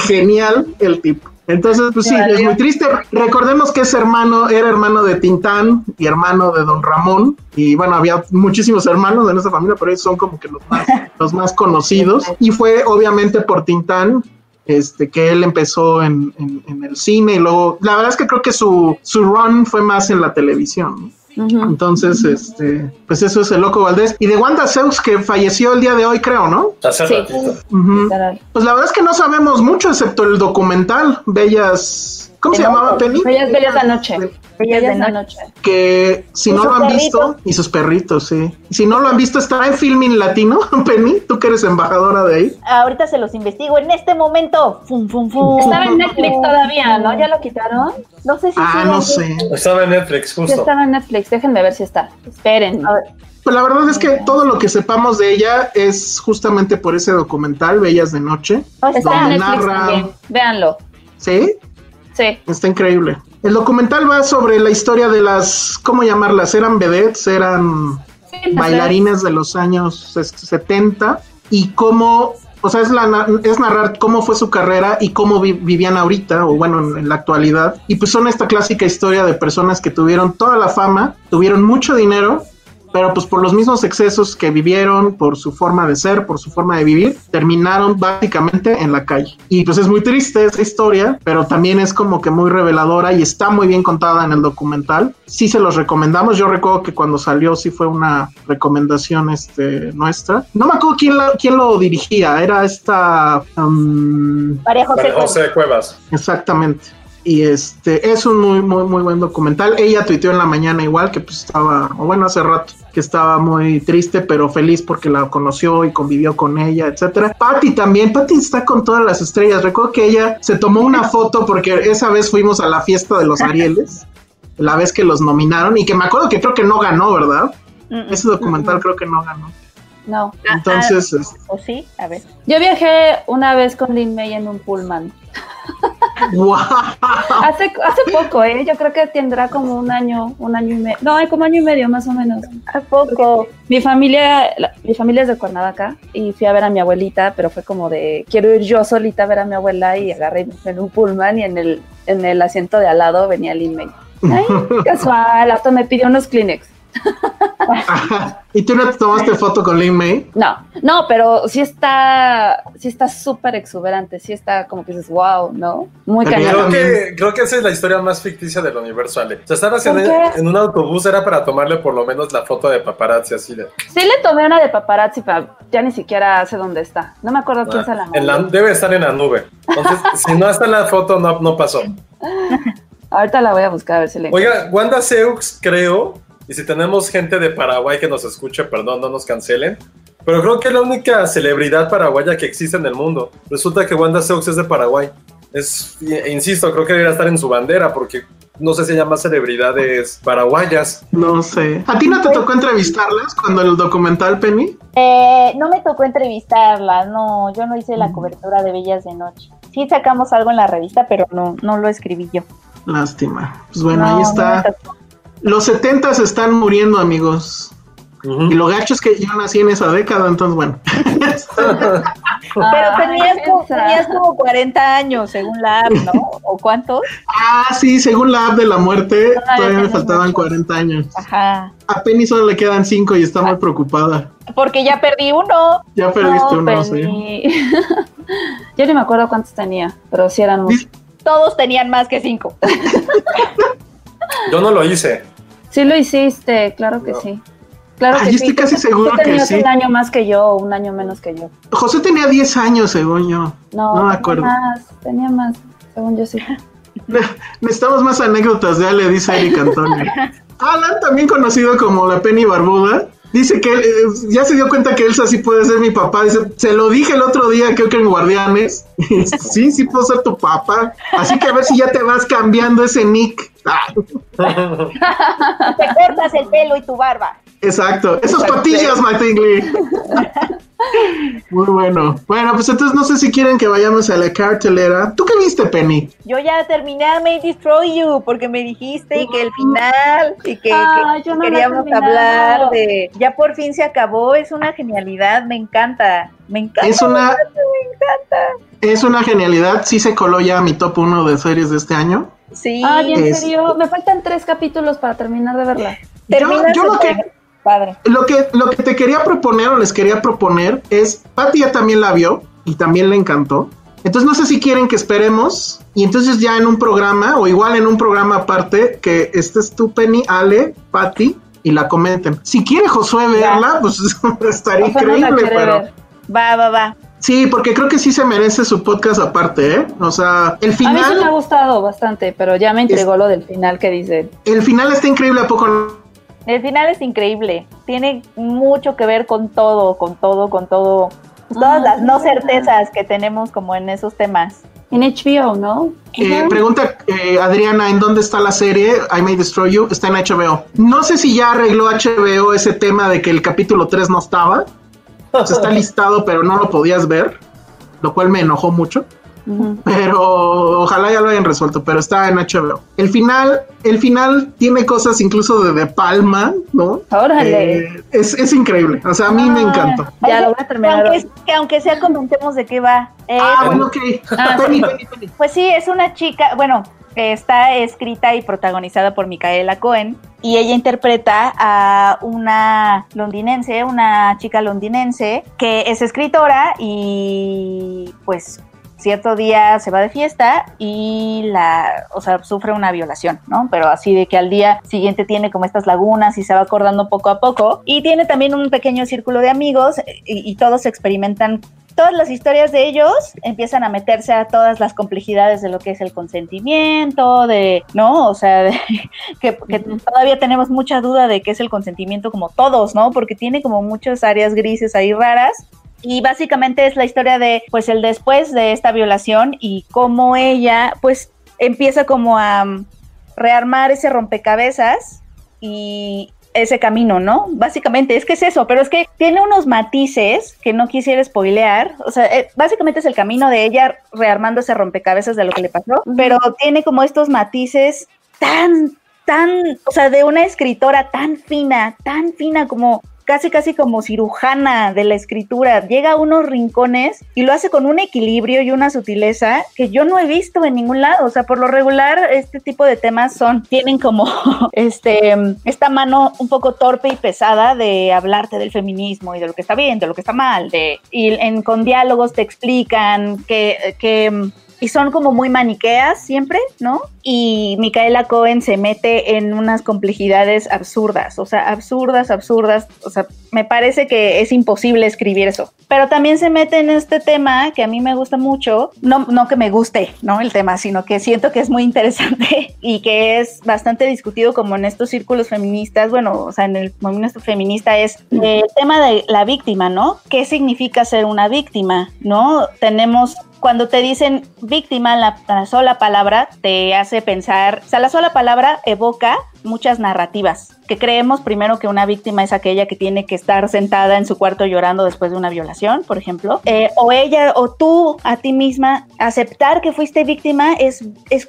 Genial el tipo. Entonces, pues sí, es muy triste. Recordemos que ese hermano era hermano de Tintán y hermano de Don Ramón. Y bueno, había muchísimos hermanos en esa familia, pero ellos son como que los más, los más conocidos. Y fue obviamente por Tintán este, que él empezó en, en- en el cine y luego, la verdad es que creo que su, su run fue más en la televisión. ¿no? Entonces, este, pues eso es el Loco Valdés. Y de Wanda Zeus, que falleció el día de hoy, creo, ¿no? Hace Sí. ratito. Ujú. Literal. Pues la verdad es que no sabemos mucho, excepto el documental, Bellas. ¿Cómo se llamaba. Penny? Bellas, bellas de noche. Bellas de Bellas de noche. noche. Que si Y no lo han perritos. visto, y sus perritos, sí. Si no lo han visto, estará en Filming Latino, Penny, tú que eres embajadora de ahí. Ahorita se los investigo en este momento. Fum, fum, fum. Estaba en Netflix todavía, ¿no? ¿Ya lo quitaron? No sé si Ah, no en sé. Estaba en Netflix, Sí justo. estaba en Netflix, déjenme ver si está. Esperen. A ver, Pues la verdad es que todo lo que sepamos de ella es justamente por ese documental, Bellas de Noche. Está en donde Netflix narra- también. Véanlo. ¿Sí? Sí. Está increíble. El documental va sobre la historia de las, ¿cómo llamarlas? Eran vedettes, eran bailarinas de los años ses- 70 y cómo, o sea, es, la, es narrar cómo fue su carrera y cómo vi- vivían ahorita, o bueno, en, en la actualidad. Y pues son esta clásica historia de personas que tuvieron toda la fama, tuvieron mucho dinero, pero pues por los mismos excesos que vivieron, por su forma de ser, por su forma de vivir, terminaron básicamente en la calle. Y pues es muy triste esa historia, pero también es como que muy reveladora y está muy bien contada en el documental. Sí se los recomendamos. Yo recuerdo que cuando salió sí fue una recomendación este, nuestra. No me acuerdo quién, la- quién lo dirigía, era esta... um, María José. María José Cuevas. Exactamente. Y este es un muy, muy, muy buen documental. Ella tuiteó en la mañana igual que pues estaba, o bueno, hace rato, que estaba muy triste, pero feliz porque la conoció y convivió con ella, etcétera. Patty también, Patty está con todas las estrellas. Recuerdo que ella se tomó una foto porque esa vez fuimos a la fiesta de los Arieles, la vez que los nominaron, y que me acuerdo que creo que no ganó, ¿verdad? Mm, Ese documental creo que no ganó. No. Entonces, es- ¿O sí? A ver. Yo viajé una vez con Lin May en un pullman. ¡Guau! Hace, hace poco, ¿eh? Yo creo que tendrá como un año, un año y medio. No, como año y medio más o menos. ¿A poco? Mi familia, la- mi familia es de Cuernavaca y fui a ver a mi abuelita, pero fue como de quiero ir yo solita a ver a mi abuela y agarré en un pullman y en el, en el asiento de al lado venía Lin May. Ay, casual, hasta me pidió unos Kleenex. ¿Y tú no te tomaste foto con Lin May? No, no, pero sí está, sí está súper exuberante, sí está como que dices, wow, ¿no? Muy Creo cañón. que, creo que esa es la historia más ficticia del universo, Ale. O sea, estar haciendo ¿Por qué? en un autobús era para tomarle por lo menos la foto de paparazzi así de. Sí le tomé una de paparazzi, pero ya ni siquiera sé dónde está. No me acuerdo quién se la en la- debe estar en la nube. Entonces, si no está en la foto, no, no pasó. Ahorita la voy a buscar a ver si le Oiga, Wanda Seux, creo, y si tenemos gente de Paraguay que nos escuche, perdón, no nos cancelen, pero creo que es la única celebridad paraguaya que existe en el mundo. Resulta que Wanda Seux es de Paraguay. Es, e- insisto, creo que debería estar en su bandera, porque no sé si hay más celebridades paraguayas. No sé. ¿A ti no te tocó entrevistarlas cuando el documental Penny? Eh, no me tocó entrevistarla, no, yo no hice la cobertura de Bellas de Noche. Sí sacamos algo en la revista, pero no, no lo escribí yo. Lástima. Pues bueno, No, ahí no me está. tocó. Los setentas están muriendo, amigos. Y lo gacho es que yo nací en esa década, entonces bueno. Pero Ay, tenías, como, tenías como 40 años, según la app, ¿no? ¿O cuántos? ah, sí, según la app de la muerte, Todavía todavía me faltaban muchos. 40 años. Ajá. A Penny solo le quedan 5 y está muy preocupada. Porque ya perdí uno. Ya perdiste No, uno, sí. Penny. Yo ni me acuerdo cuántos tenía, pero sí eran muchos. Todos tenían más que cinco. Yo no lo hice. Sí lo hiciste, claro que No. sí. Claro Ay, que yo estoy casi seguro que sí. un año más que yo, o un año menos que yo. José tenía 10 años, según yo. No, No me tenía acuerdo. más, tenía más, según yo sí. Necesitamos más anécdotas de Ale, dice Eric Antonio. Alan, también conocido como la Penny Barbuda, dice que él, eh, ya se dio cuenta que Elsa sí puede ser mi papá. Dice, se lo dije el otro día, creo que en Guardianes. Sí, sí puedo ser tu papá. Así que a ver si ya te vas cambiando ese nick. Ah, Te cortas el pelo y tu barba. exacto. Esos patillas, Matingly. Muy bueno. Bueno, pues entonces no sé si quieren que vayamos a la cartelera. ¿Tú qué viste, Penny? Yo ya terminé May Destroy You porque me dijiste que el final y que, Ah, que no queríamos hablar de. Ya por fin se acabó, es una genialidad, me encanta. Me encanta. Es una- me encanta. Es una genialidad. Sí se coló ya a mi top 1 de series de este año. Sí, Ay, en Es- serio, me faltan tres capítulos para terminar de verla. termina yo lo que- padre. Lo que, lo que te quería proponer o les quería proponer es, Pati ya también la vio y también le encantó. Entonces no sé si quieren que esperemos y entonces ya en un programa o igual en un programa aparte que estés tú, Penny, Ale, Pati y la comenten. Si quiere Josué verla, pues estaría increíble, pero ver. Va, va, va. sí, porque creo que sí se merece su podcast aparte, ¿eh? O sea, el A mí sí me ha final, gustado bastante, pero ya me intrigó lo del final que dice. el final está increíble, ¿a poco no? El final es increíble. Tiene mucho que ver con todo, con todo, con todo. Todas Ah, las no certezas que tenemos como en esos temas. En HBO, ¿no? Eh, pregunta eh, Adriana, ¿en dónde está la serie I May Destroy You? Está en HBO. No sé si ya arregló HBO ese tema de que el capítulo 3 no estaba. Está listado, pero no lo podías ver, lo cual me enojó mucho. Pero ojalá ya lo hayan resuelto, pero está en HBO. El final, el final tiene cosas incluso de De Palma, ¿no? Órale. Eh, es, es increíble, o sea, a mí me encantó. Ya lo voy a terminar. Aunque, que aunque sea comentemos de qué va. Eh, Ah, bueno, ok. Ah, Penny, sí. Penny, Penny. Pues sí, es una chica, bueno, está escrita y protagonizada por Micaela Cohen y ella interpreta a una londinense, una chica londinense que es escritora y pues cierto día se va de fiesta y la, o sea, sufre una violación, ¿no? Pero así de que al día siguiente tiene como estas lagunas y se va acordando poco a poco y tiene también un pequeño círculo de amigos y, y todos experimentan todas las historias de ellos empiezan a meterse a todas las complejidades de lo que es el consentimiento, de, ¿no? O sea, de- que, que todavía tenemos mucha duda de qué es el consentimiento como todos, ¿no? Porque tiene como muchas áreas grises ahí raras. Y básicamente es la historia de, pues, el después de esta violación y cómo ella, pues, empieza como a mm, rearmar ese rompecabezas y ese camino, ¿no? Básicamente es que es eso, pero es que tiene unos matices que no quisiera spoilear, o sea, eh, básicamente es el camino de ella rearmando ese rompecabezas de lo que le pasó, pero tiene como estos matices tan, tan, o sea, de una escritora tan fina, tan fina como casi casi como cirujana de la escritura, llega a unos rincones y lo hace con un equilibrio y una sutileza que yo no he visto en ningún lado, o sea, por lo regular este tipo de temas son tienen como este esta mano un poco torpe y pesada de hablarte del feminismo y de lo que está bien, de lo que está mal, de y en, con diálogos te explican que que y son como muy maniqueas siempre, ¿no? Y Micaela Cohen se mete en unas complejidades absurdas, o sea, absurdas, absurdas, o sea, me parece que es imposible escribir eso. Pero también se mete en este tema que a mí me gusta mucho, no, no que me guste, ¿no? El tema, sino que siento que es muy interesante y que es bastante discutido como en estos círculos feministas, bueno, o sea, en el movimiento feminista es el tema de la víctima, ¿no? ¿Qué significa ser una víctima, ¿no? Tenemos cuando te dicen víctima, la, la, sola palabra te hace pensar, o sea, la sola palabra evoca muchas narrativas, que creemos primero que una víctima es aquella que tiene que estar sentada en su cuarto llorando después de una violación, por ejemplo, eh, o ella o tú a ti misma, aceptar que fuiste víctima es, es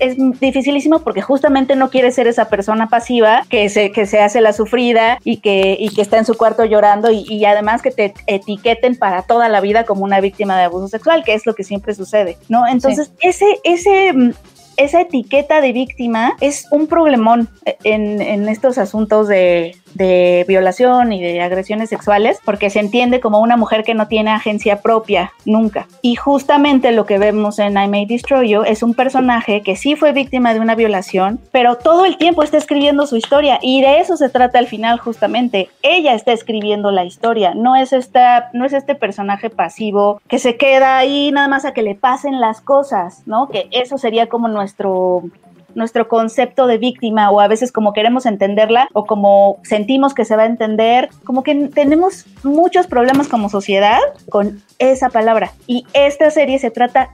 es dificilísimo porque justamente no quiere ser esa persona pasiva que se, que se hace la sufrida y que, y que está en su cuarto llorando y, y, además que te etiqueten para toda la vida como una víctima de abuso sexual, que es lo que siempre sucede, ¿no? Entonces, sí. ese, ese, esa etiqueta de víctima es un problemón en, en estos asuntos de, de, violación y de agresiones sexuales, porque se entiende como una mujer que no tiene agencia propia nunca. Y justamente lo que vemos en I May Destroy You es un personaje que sí fue víctima de una violación, pero todo el tiempo está escribiendo su historia y de eso se trata al final justamente. Ella está escribiendo la historia, no es, esta, no es este personaje pasivo que se queda ahí nada más a que le pasen las cosas, ¿no? Que eso sería como nuestro nuestro concepto de víctima o a veces como queremos entenderla o como sentimos que se va a entender, como que tenemos muchos problemas como sociedad con esa palabra. Y esta serie se trata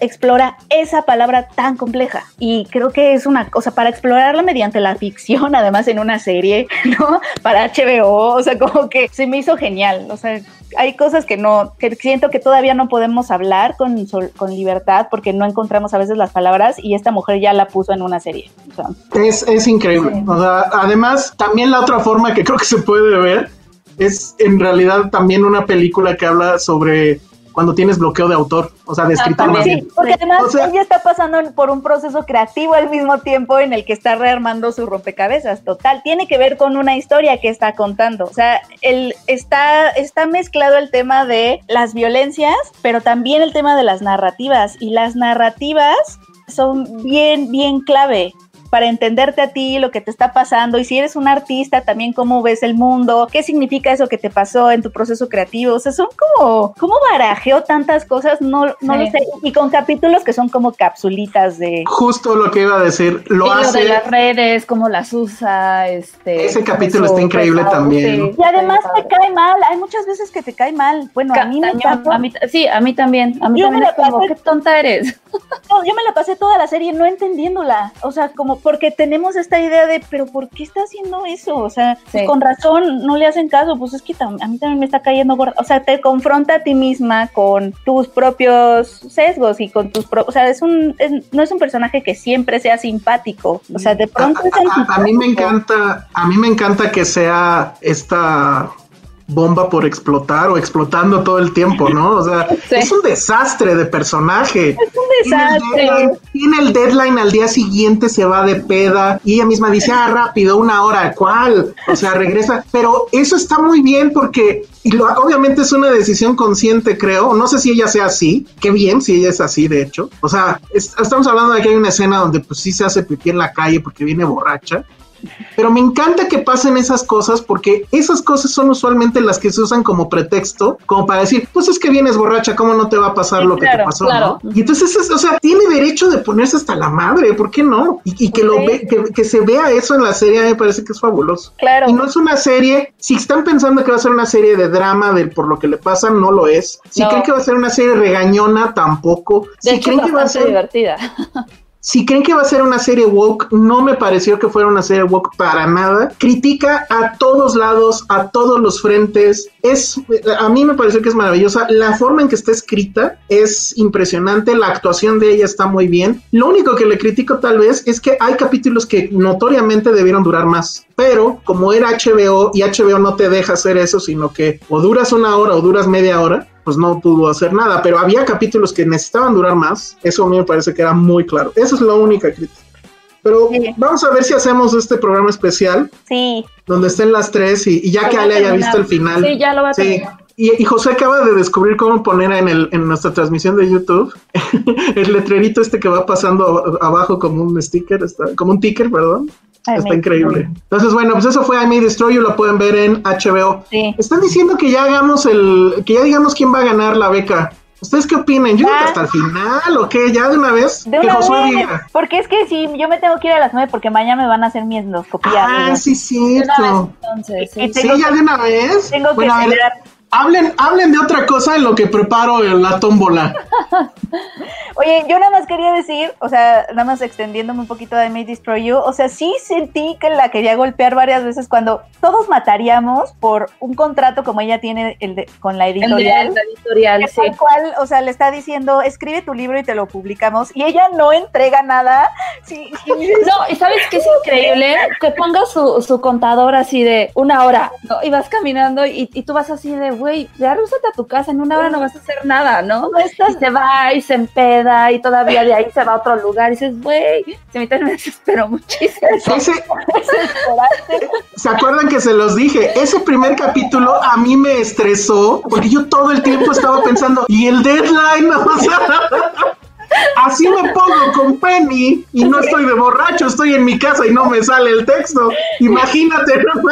explora esa palabra tan compleja. Y creo que es una cosa para explorarla mediante la ficción además en una serie no para HBO o sea como que se me hizo genial. O sea hay cosas que no que siento que todavía no podemos hablar con, con libertad porque no encontramos a veces las palabras y esta mujer ya la puso en una serie. O sea, es, es increíble. Sí. o sea, además también la otra forma que creo que se puede ver es en realidad también una película que habla sobre cuando tienes bloqueo de autor, o sea, de escritor. Ah, sí, porque además o sea, ella está pasando por un proceso creativo al mismo tiempo en el que está rearmando su rompecabezas, total. Tiene que ver con una historia que está contando. O sea, el, está, está mezclado el tema de las violencias, pero también el tema de las narrativas. Y las narrativas son bien, bien clave para entenderte a ti, lo que te está pasando, y si eres un artista, también cómo ves el mundo, qué significa eso que te pasó en tu proceso creativo. O sea, son como, ¿cómo barajeo tantas cosas? No, no lo sé. Y con capítulos que son como capsulitas de. Justo lo que iba a decir, lo Y hace. de las redes, cómo las usa, este. Ese capítulo está increíble también. sí, Y además está te cae mal. Hay muchas veces que te cae mal. Bueno, a mí me pasó. a mí- sí, a mí también. A mí Yo también me es como, pasé- qué tonta eres. No, yo me la pasé toda la serie no entendiéndola. O sea, como porque tenemos esta idea de, pero ¿por qué está haciendo eso? O sea, pues con razón no le hacen caso. Pues es que tam- a mí también me está cayendo gorda. O sea, te confronta a ti misma con tus propios sesgos y con tus pro- O sea, es un, es- no es un personaje que siempre sea simpático. O sea, de pronto es A, a- a mí me encanta, a mí me encanta que sea esta bomba por explotar o explotando todo el tiempo, ¿no? O sea, Sí. es un desastre de personaje. Es un Tiene el, desastre. tiene el deadline al día siguiente, se va de peda y ella misma dice, ah, rápido, una hora, ¿cuál? O sea, regresa. Pero eso está muy bien porque y lo- obviamente es una decisión consciente, creo. No sé si ella sea así. Qué bien si ella es así, de hecho. O sea, es- estamos hablando de que hay una escena donde pues sí se hace pipí en la calle porque viene borracha. Pero me encanta que pasen esas cosas porque esas cosas son usualmente las que se usan como pretexto, como para decir, pues es que vienes borracha, ¿cómo no te va a pasar Sí, lo que te pasó? claro. ¿no? Y entonces, es- o sea, tiene derecho de ponerse hasta la madre, ¿por qué no? Y, y que, lo ve, que, que se vea eso en la serie me parece que es fabuloso. Claro. Y no es una serie, si están pensando que va a ser una serie de drama de por lo que le pasa, no lo es. Si No. creen que va a ser una serie regañona, tampoco. De si hecho, creen que va a ser divertida. si creen que va a ser una serie woke, no me pareció que fuera una serie woke para nada. Critica a todos lados, a todos los frentes. Es, a mí me pareció que es maravillosa. La forma en que está escrita es impresionante. La actuación de ella está muy bien. Lo único que le critico tal vez es que hay capítulos que notoriamente debieron durar más. Pero como era HBO y HBO no te deja hacer eso, sino que o duras una hora o duras media hora, pues no pudo hacer nada, pero había capítulos que necesitaban durar más, eso a mí me parece que era muy claro, esa es la única crítica. Pero vamos a ver si hacemos este programa especial, Sí. donde estén las tres y, y ya que Ale haya visto el final. Sí, ya lo va a Sí. Y, y José acaba de descubrir cómo poner en, el, en nuestra transmisión de YouTube el letrerito este que va pasando abajo como un sticker, como un ticker, perdón. Está increíble. Entonces, bueno, pues eso fue I May Destroy You, lo pueden ver en HBO. Sí. Están diciendo que ya hagamos el, que ya digamos quién va a ganar la beca. ¿Ustedes qué opinan? Yo creo que hasta el final, ¿o qué? Ya de una vez. De que una Josué vez, diga. porque es que sí, yo me tengo que ir a las nueve porque mañana me van a hacer mi endoscopía. Ah, sí, De una vez, cierto. entonces, sí. Ya de una vez. Tengo que Bueno, cenar. Hablen, hablen de otra cosa en lo que preparo la tómbola. Oye, yo nada más quería decir, o sea, nada más extendiéndome un poquito de May Destroy You, o sea, sí sentí que la quería golpear varias veces cuando todos mataríamos por un contrato como ella tiene el de- con la El de editorial. la editorial, que sí. Tal cual, o sea, le está diciendo, escribe tu libro y te lo publicamos, y ella no entrega nada. Sí, No, y sabes que es increíble que ponga su, su contador así de una hora, ¿no? Y vas caminando y, y tú vas así de, güey, ya rúsate a tu casa, en una hora no vas a hacer nada, ¿no? no estás Y se va y se empeda y todavía de ahí se va a otro lugar y dices, güey, se me me desesperó muchísimo. Ese, ¿Se acuerdan que se los dije? Ese primer capítulo a mí me estresó porque yo todo el tiempo estaba pensando, ¿y el deadline? O sea, así me pongo con Penny y no estoy de borracho, estoy en mi casa y no me sale el texto. Imagínate, no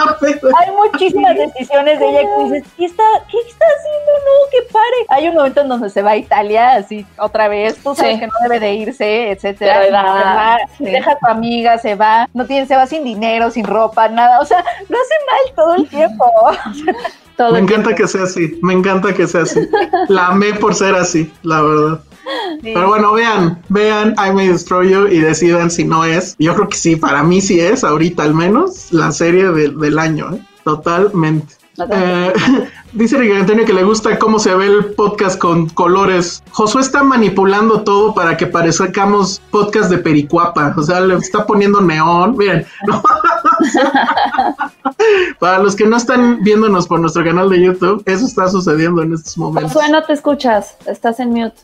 hay muchísimas decisiones de ella que dices, ¿qué está, qué está haciendo? No, que pare. Hay un momento en donde se va a Italia, así, otra vez, tú sabes Sí. que no debe de irse, etcétera. Se va, sí. Deja a tu amiga, se va, no tiene, se va sin dinero, sin ropa, nada. O sea, lo hace mal todo el tiempo. Todo Me encanta tiempo. que sea así, me encanta que sea así. La amé por ser así, la verdad. Sí. Pero bueno, vean, vean I May Destroy You y decidan si no es. Yo creo que sí, para mí sí es, ahorita al menos, la serie del- del año, ¿eh? totalmente. Eh, dice Ricardo Antonio que le gusta cómo se ve el podcast con colores. Josué está manipulando todo para que parezcamos podcast de Pericuapa. O sea, le está poniendo neón. Miren, no. para los que no están viéndonos por nuestro canal de YouTube, eso está sucediendo en estos momentos. Josué, no te escuchas, estás en mute.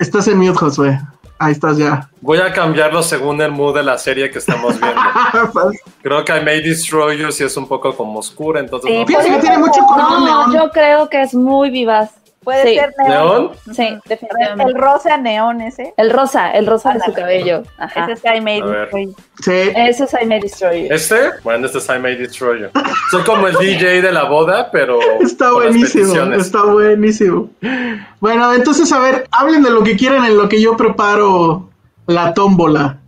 Estás en mute, Josué. Ahí estás ya. Voy a cambiarlo según el mood de la serie que estamos viendo. Creo que I May Destroy You sí es un poco como oscura, entonces Sí, no- que tiene mucho color No, neón. yo creo que es muy vivaz. Puede Sí. ser neón. ¿Neón? Sí, El definitivamente. rosa neón ese. El rosa, el rosa de su cabello. Ajá. Ese es I ver. Destroy. Sí. Eso es I May Destroy You. ¿Este? Bueno, este es I May Destroy You. Soy como el DJ de la boda, pero. Está buenísimo, está buenísimo. Bueno, entonces, a ver, hablen de lo que quieran en lo que yo preparo la tómbola.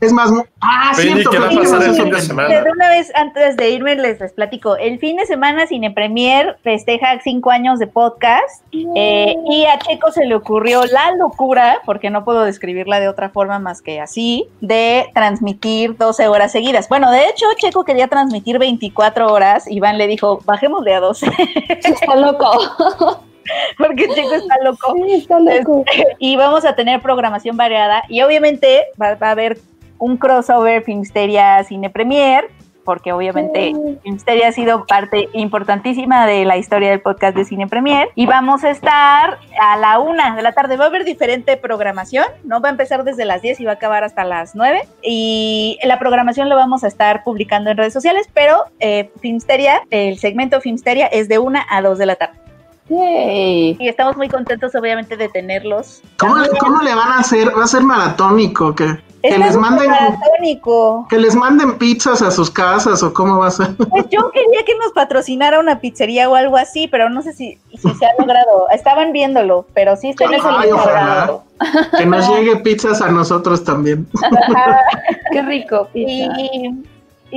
Es más, ah, Penny, ¿qué va a pasar el fin de semana? De una vez, antes de irme, les, les platico. El fin de semana Cine Premier festeja cinco años de podcast eh, y a Checo se le ocurrió la locura, porque no puedo describirla de otra forma más que así, de transmitir 12 horas seguidas. Bueno, de hecho, Checo quería transmitir 24 horas. Iván le dijo, bajémosle a 12, Sí, está loco. porque Checo está loco. Sí, está loco. y vamos a tener programación variada y obviamente va, va a haber un crossover Filmsteria Cine Premier porque obviamente Filmsteria ha sido parte importantísima de la historia del podcast de Cine Premier y vamos a estar a la una de la tarde, va a haber diferente programación, ¿no? Va a empezar desde las 10 y va a acabar hasta las 9 y la programación lo vamos a estar publicando en redes sociales, pero eh, Filmsteria, el segmento Filmsteria es de una a 2 de la tarde Yay. y estamos muy contentos obviamente de tenerlos. ¿Cómo, cómo le van a hacer? ¿Va a ser maratónico? ¿Que, que les manden que les manden pizzas a sus casas o cómo va a ser? Pues yo quería que nos patrocinara una pizzería o algo así, pero no sé si, si se ha logrado. Estaban viéndolo, pero sí está logrado. Que nos llegue pizzas a nosotros también. Qué rico. Pizza. y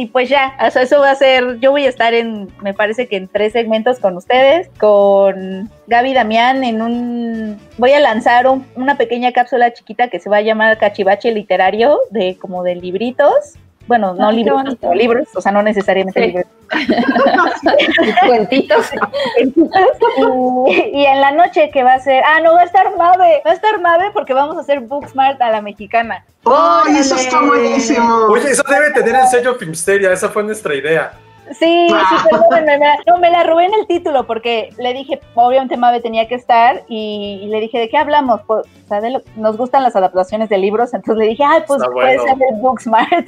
pues ya, eso va a ser, yo voy a estar en, me parece que en tres segmentos con ustedes, con Gaby Damián en un, voy a lanzar un- una pequeña cápsula chiquita que se va a llamar Cachivache Literario, de como de libritos. Bueno, no Ay, libros, bonito. pero libros, o sea, no necesariamente Sí. libros. Cuentitos. y, y en la noche que va a ser, ah, no, va a estar Mave, va a estar Mave porque vamos a hacer Booksmart a la mexicana. ¡Ay, eso está buenísimo! Oye, eso debe tener el sello Filmsteria, esa fue nuestra idea. Sí, sí, perdónenme, me la- no, me la robé en el título porque le dije, obviamente Mave tenía que estar y, y le dije, ¿de qué hablamos? Pues, o sea, de lo- nos gustan las adaptaciones de libros, entonces le dije, ay, pues Está puede bueno. ser el Booksmart.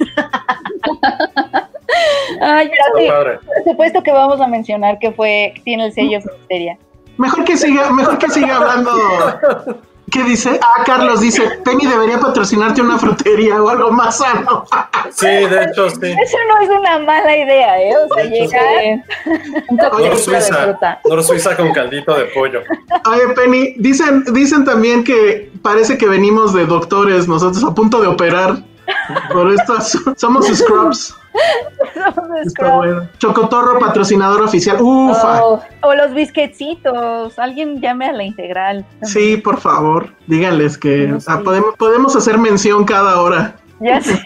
Ay, Pero sí, por supuesto que vamos a mencionar que fue, tiene el sello Filmsteria. Mejor que siga, mejor que siga hablando. ¿Qué dice? Ah, Carlos dice, Penny debería patrocinarte una frutería o algo más sano. Sí, de hecho, sí. Eso no es una mala idea, ¿eh? O sea, De hecho, llegar... un Nor coctelito de Suiza, fruta. Nor Suiza con caldito de pollo. Oye, Penny, dicen, dicen también que parece que venimos de doctores nosotros a punto de operar. Por esto somos scrubs. Está bueno. Chocotorro, patrocinador oficial. Ufa. Oh, O los bisquecitos. Alguien llame a la integral. Sí, por favor, díganles que No ah, podemos, podemos hacer mención cada hora. Ya sé.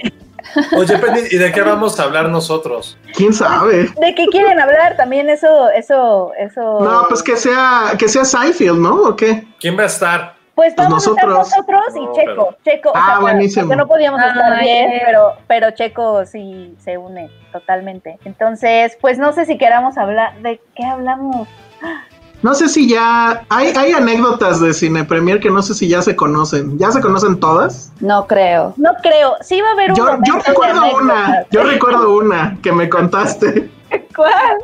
Oye, Penny, ¿y de qué vamos a hablar nosotros? ¿Quién sabe? ¿De qué quieren hablar? También eso, eso, eso. No, pues que sea, que sea Seinfeld, ¿no? ¿O qué? ¿Quién va a estar? Pues pues vamos a nosotros. estar nosotros y No, Checo. Checo, o Ah, sea, buenísimo. porque no podíamos estar Ay, bien, eh. pero, pero Checo sí se une totalmente. Entonces, pues no sé si queramos hablar. ¿De qué hablamos? No sé si ya hay, hay anécdotas de Cine Premier que no sé si ya se conocen. ¿Ya se conocen todas? no creo. No creo. Sí va a haber un Yo, yo recuerdo una, yo recuerdo una que me contaste. ¿Cuál?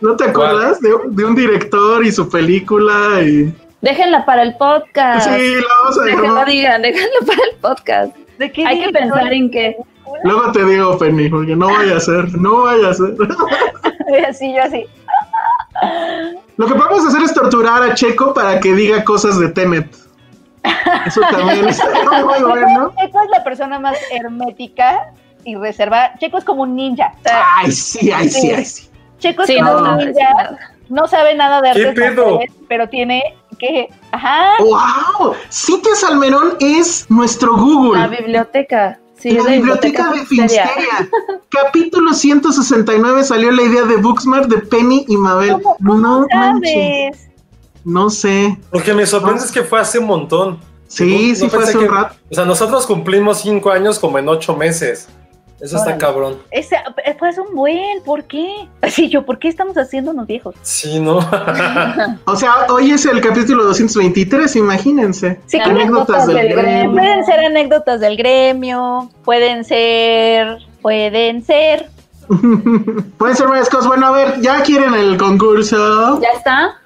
¿No te acuerdas? De, de un director y su película y... Déjenla para el podcast. Sí, la vamos a dejar. digan, déjenlo para el podcast. ¿De qué Hay que pensar en qué. Luego te digo, Penny, porque no vaya a ser, no vaya a ser. Sí, yo así. Lo que podemos hacer es torturar a Checo para que diga cosas de Tenet. Eso también está muy bueno. Checo es la persona más hermética y reservada. Checo es como un ninja. O sea, Ay, sí, ay, sí, ay, sí. Checo es Sí, como no, un no, ninja. No sabe nada de ¿Qué artes pedo? marciales, pero tiene que. Ajá. ¡Wow! Cintia Salmerón es nuestro Google. La biblioteca. Sí, la biblioteca de. Finsteria. Capítulo 169 salió la idea de Booksmart de Penny y Mabel. ¿Cómo, cómo no manches. sabes? No sé. Lo que me sorprende es que fue hace un montón. Sí, No sí fue hace un rato. O sea, nosotros cumplimos cinco años como en ocho meses. Eso está Órale. cabrón. Ese, pues un buen, ¿por qué? Así yo, ¿por qué estamos haciéndonos viejos? Sí, ¿no? O sea, hoy es el capítulo 223, imagínense. Sí, Anécdotas del gremio. Pueden ser anécdotas del gremio, pueden ser, pueden ser. Pueden ser varias cosas. Bueno, a ver, ya quieren el concurso. ¿Ya está?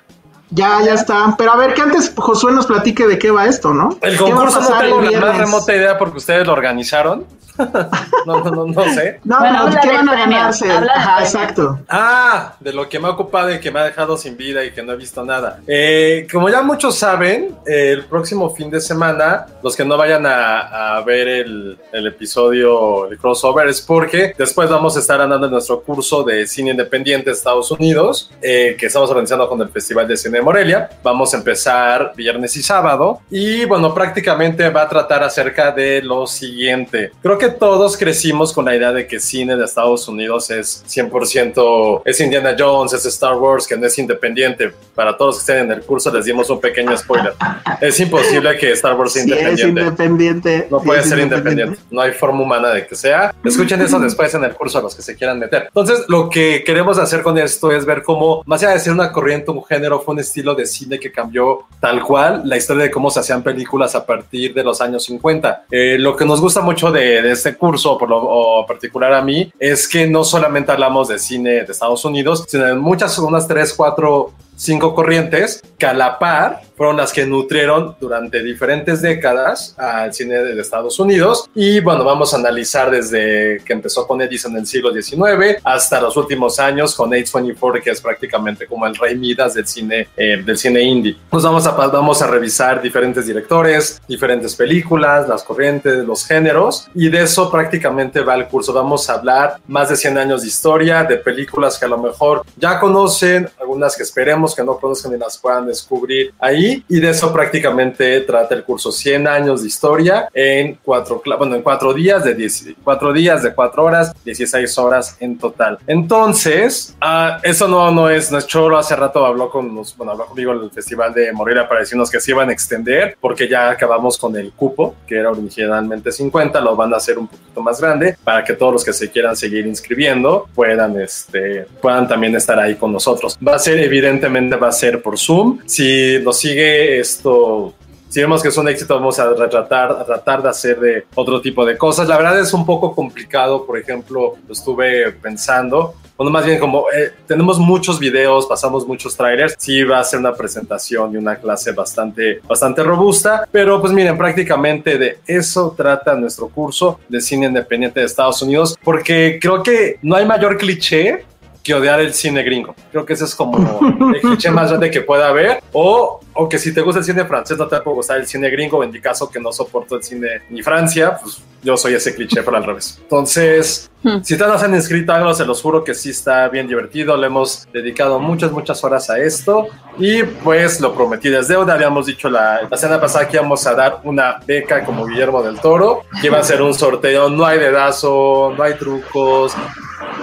Ya, ya está. Pero a ver, que antes Josué nos platique de qué va esto, ¿no? El ¿Qué va a concurso no tengo la más remota idea porque ustedes lo organizaron. no, no, no, no sé. No, Bueno, pero ¿qué van a ganarse? Ajá, exacto. Ah, de lo que me ha ocupado y que me ha dejado sin vida y que no he visto nada. Eh, como ya muchos saben, eh, el próximo fin de semana, los que no vayan a, a ver el, el episodio, el crossover, es porque después vamos a estar andando en nuestro curso de cine independiente de Estados Unidos, eh, que estamos organizando con el Festival de Cine de Morelia. Vamos a empezar viernes y sábado. Y bueno, prácticamente va a tratar acerca de lo siguiente. Creo que todos crecimos con la idea de que cine de Estados Unidos es 100%, es Indiana Jones, es Star Wars, que no es independiente. Para todos los que estén en el curso les dimos un pequeño spoiler. Es imposible que Star Wars sea Sí, es independiente. independiente. No puede ser independiente. No hay forma humana de que sea. Escuchen eso después en el curso a los que se quieran meter. Entonces, lo que queremos hacer con esto es ver cómo, más allá de ser una corriente, un género, fue un estilo de cine que cambió tal cual la historia de cómo se hacían películas a partir de los años 50. Eh, lo que nos gusta mucho de, este curso, por lo particular a mí, es que no solamente hablamos de cine de Estados Unidos, sino de muchas, unas tres, cuatro cinco corrientes que a la par fueron las que nutrieron durante diferentes décadas al cine de Estados Unidos. Y bueno, vamos a analizar desde que empezó con Edison en el siglo XIX hasta los últimos años con A24, que es prácticamente como el rey Midas del cine, eh, del cine indie. Pues vamos a, vamos a revisar diferentes directores, diferentes películas, las corrientes, los géneros, y de eso prácticamente va el curso. Vamos a hablar más de 100 años de historia, de películas que a lo mejor ya conocen, algunas que esperemos que no conozcan y las puedan descubrir ahí. Y de eso prácticamente trata el curso 100 años de historia en cuatro, bueno, en cuatro días de 10, cuatro días de cuatro horas, 16 horas en total. Entonces, ah, eso no, no es, no es choro. Hace rato habló con nos- bueno, habló conmigo el Festival de Morelia para decirnos que se iban a extender porque ya acabamos con el cupo, que era originalmente 50, lo van a hacer un poquito más grande para que todos los que se quieran seguir inscribiendo puedan, este, puedan también estar ahí con nosotros. Va a ser, evidentemente, va a ser por Zoom. Si nos sigue esto si vemos que es un éxito, vamos a tratar, a tratar de hacer de otro tipo de cosas. La verdad es un poco complicado, por ejemplo, lo estuve pensando. Bueno, más bien como eh, tenemos muchos videos, pasamos muchos trailers, sí va a ser una presentación y una clase bastante, bastante robusta, pero pues miren, prácticamente de eso trata nuestro curso de cine independiente de Estados Unidos, porque creo que no hay mayor cliché que odiar el cine gringo. Creo que ese es como el cliché más grande que pueda haber. O, o que si te gusta el cine francés, no te puede gustar el cine gringo. En mi caso, que no soporto el cine ni Francia, pues yo soy ese cliché, pero al revés. Entonces, Hmm. si ustedes no se han inscrito algo, se los juro que sí está bien divertido. Le hemos dedicado muchas, muchas horas a esto. Y pues lo prometí desde deuda. Habíamos dicho la, la semana pasada que íbamos a dar una beca como Guillermo del Toro, que iba a ser un sorteo. No hay dedazo, no hay trucos.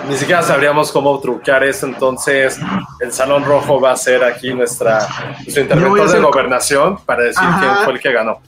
Ni siquiera sabríamos cómo truquear eso, entonces el Salón Rojo va a ser aquí nuestra, nuestro interventor de gobernación para decir Ajá. quién fue el que ganó.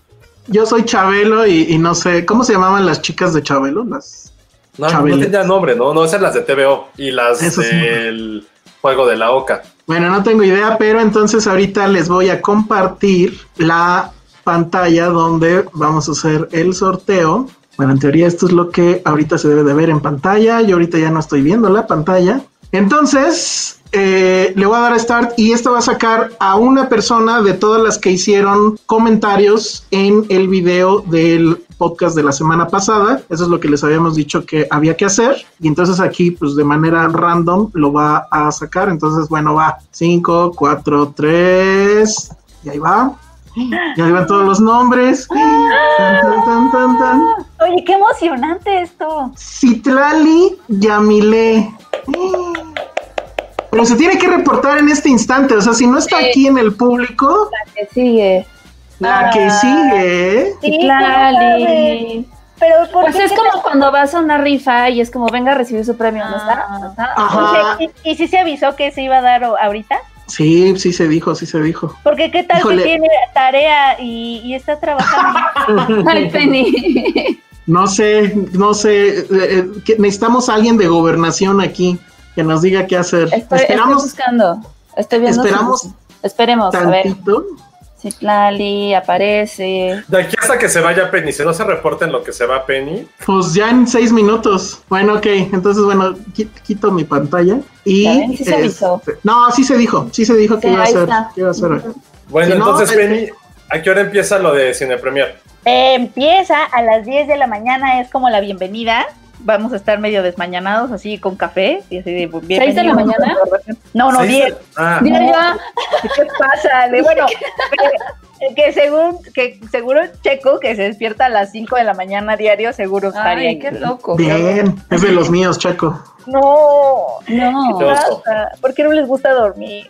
Yo soy Chabelo y, y no sé, ¿cómo se llamaban las chicas de Chabelo? Las... No, no Chabelo. tenía nombre, ¿no? No, esas las de TVO y las Eso sí. del juego de la Oca. Bueno, no tengo idea, pero entonces ahorita les voy a compartir la pantalla donde vamos a hacer el sorteo. Bueno, en teoría esto es lo que ahorita se debe de ver en pantalla. Yo ahorita ya no estoy viendo la pantalla. Entonces, eh, le voy a dar a start y esto va a sacar a una persona de todas las que hicieron comentarios en el video del podcast de la semana pasada. Eso es lo que les habíamos dicho que había que hacer. Y entonces aquí, pues de manera random, lo va a sacar. Entonces, bueno, va 5, 4, 3. Y ahí va. Y ahí van todos los nombres. Tan, tan, tan, tan. Oye, qué emocionante esto. Citlali Yamile. Pero se tiene que reportar en este instante. O sea, si no está Sí. aquí en el público, La que sigue. la que Ah. sigue. Sí, Clali. Pero ¿por Pues qué es como cuando vas a una rifa y es como venga a recibir su premio, ¿no está? Ah. ¿No está? Ajá. tal? ¿Y, y si se avisó que se iba a dar ahorita? Sí, sí se dijo, sí se dijo. Porque qué tal Híjole. que tiene tarea y, y está trabajando. Ay, Penny. No sé, no sé. eh, eh, necesitamos a alguien de gobernación aquí que nos diga qué hacer. Estoy, estoy Esperamos buscando. Estoy viendo. Esperamos Esperemos, a ver. Citlali aparece. De aquí hasta que se vaya Penny, si no se reporta en lo que se va Penny. Pues ya en seis minutos. Bueno, ok. Entonces, bueno, qui- quito mi pantalla. Y. Ya ven, sí se avisó. este, no, sí se dijo. Sí se dijo que Sí, iba a ahí ser. está. que iba a ser. Bueno, Si entonces este- Penny, ¿a qué hora empieza lo de Cine Premier? Empieza a las 10 de la mañana, es como la bienvenida. Vamos a estar medio desmañanados, así con café. Y así de, ¿Seis de la mañana? No, no, ¿Seis? 10. Ah, Mira. ¿Qué pasa? Le- Bueno, que, que según, que seguro Checo, que se despierta a las 5 de la mañana diario, seguro estaría Ay, qué loco. Bien. Es de los míos, Chaco. No, No. Qué. ¿por qué no les gusta dormir?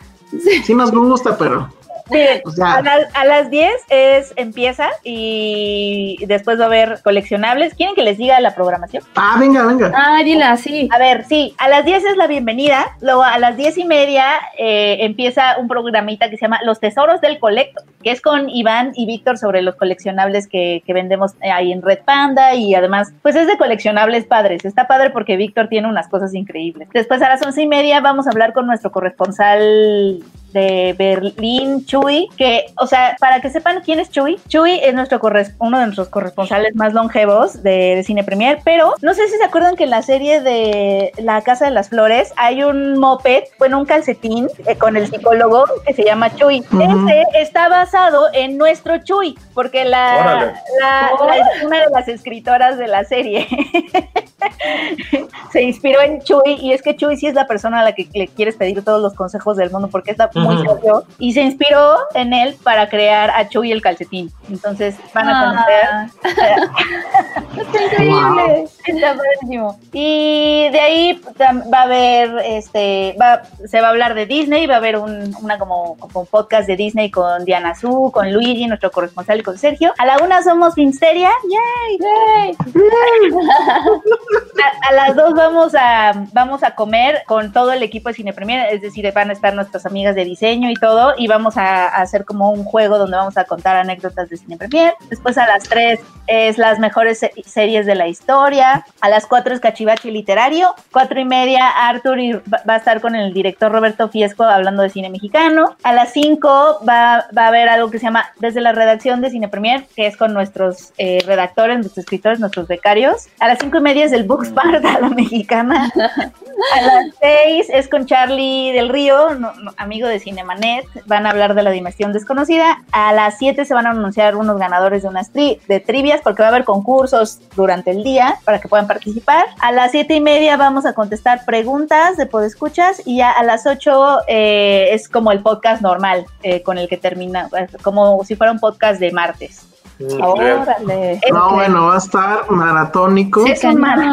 Sí nos gusta, pero. Miren, a, las- a las 10 es, empieza y después va a haber coleccionables. ¿Quieren que les diga la programación? Ah, venga, venga. Ah, dile así. A ver, sí, a las 10 es la bienvenida, luego a las 10 y media eh, empieza un programita que se llama Los Tesoros del Colecto, que es con Iván y Víctor sobre los coleccionables que, que vendemos eh, ahí en Red Panda y además, pues es de coleccionables padres, está padre porque Víctor tiene unas cosas increíbles. Después a las 11 y media vamos a hablar con nuestro corresponsal de Berlín, Chuy, que, o sea, para que sepan quién es Chuy, Chuy es nuestro uno de nuestros corresponsales más longevos de, de Cine Premier, pero no sé si se acuerdan que en la serie de La Casa de las Flores hay un moped, bueno, un calcetín eh, con el psicólogo que se llama Chuy. Ese está basado en nuestro Chuy, porque la, la- la- una de las escritoras de la serie. Se inspiró en Chuy y es que Chuy sí es la persona a la que le quieres pedir todos los consejos del mundo porque está muy serio y se inspiró en él para crear a Chuy el calcetín. Entonces van a conocer. Ah, Está increíble, está padrísimo. Y de ahí va a haber, este, va, se va a hablar de Disney, va a haber un, una como, como un podcast de Disney con Diana Su, con Luigi, nuestro corresponsal, y con Sergio. A la una somos Finsteria, ¡yay! a, a las dos vamos a, vamos a comer con todo el equipo de Cine Premier, es decir, van a estar nuestras amigas de diseño y todo, y vamos a, a hacer como un juego donde vamos a contar anécdotas de Cine Premier. Después a las tres es las mejores se- series de la historia. A las cuatro es Cachivache Literario. Cuatro y media, Arthur y- va a estar con el director Roberto Fiesco hablando de cine mexicano. A las cinco va, va a haber algo que se llama Desde la redacción de Cine Premier, que es con nuestros eh, redactores, nuestros escritores, nuestros becarios. A las cinco y media es el Bookspart a la mexicana. A las seis es con Charlie del Río, no- no, amigo de Cinemanet. Van a hablar de la dimensión desconocida. A las siete se van a anunciar unos ganadores de unas tri- de trivias porque va a haber concursos durante el día para que puedan participar. A las siete y media vamos a contestar preguntas de podescuchas y ya a las ocho eh, es como el podcast normal eh, con el que termina, como si fuera un podcast de martes. Órale. No, bueno, va a estar maratónico. Sí, es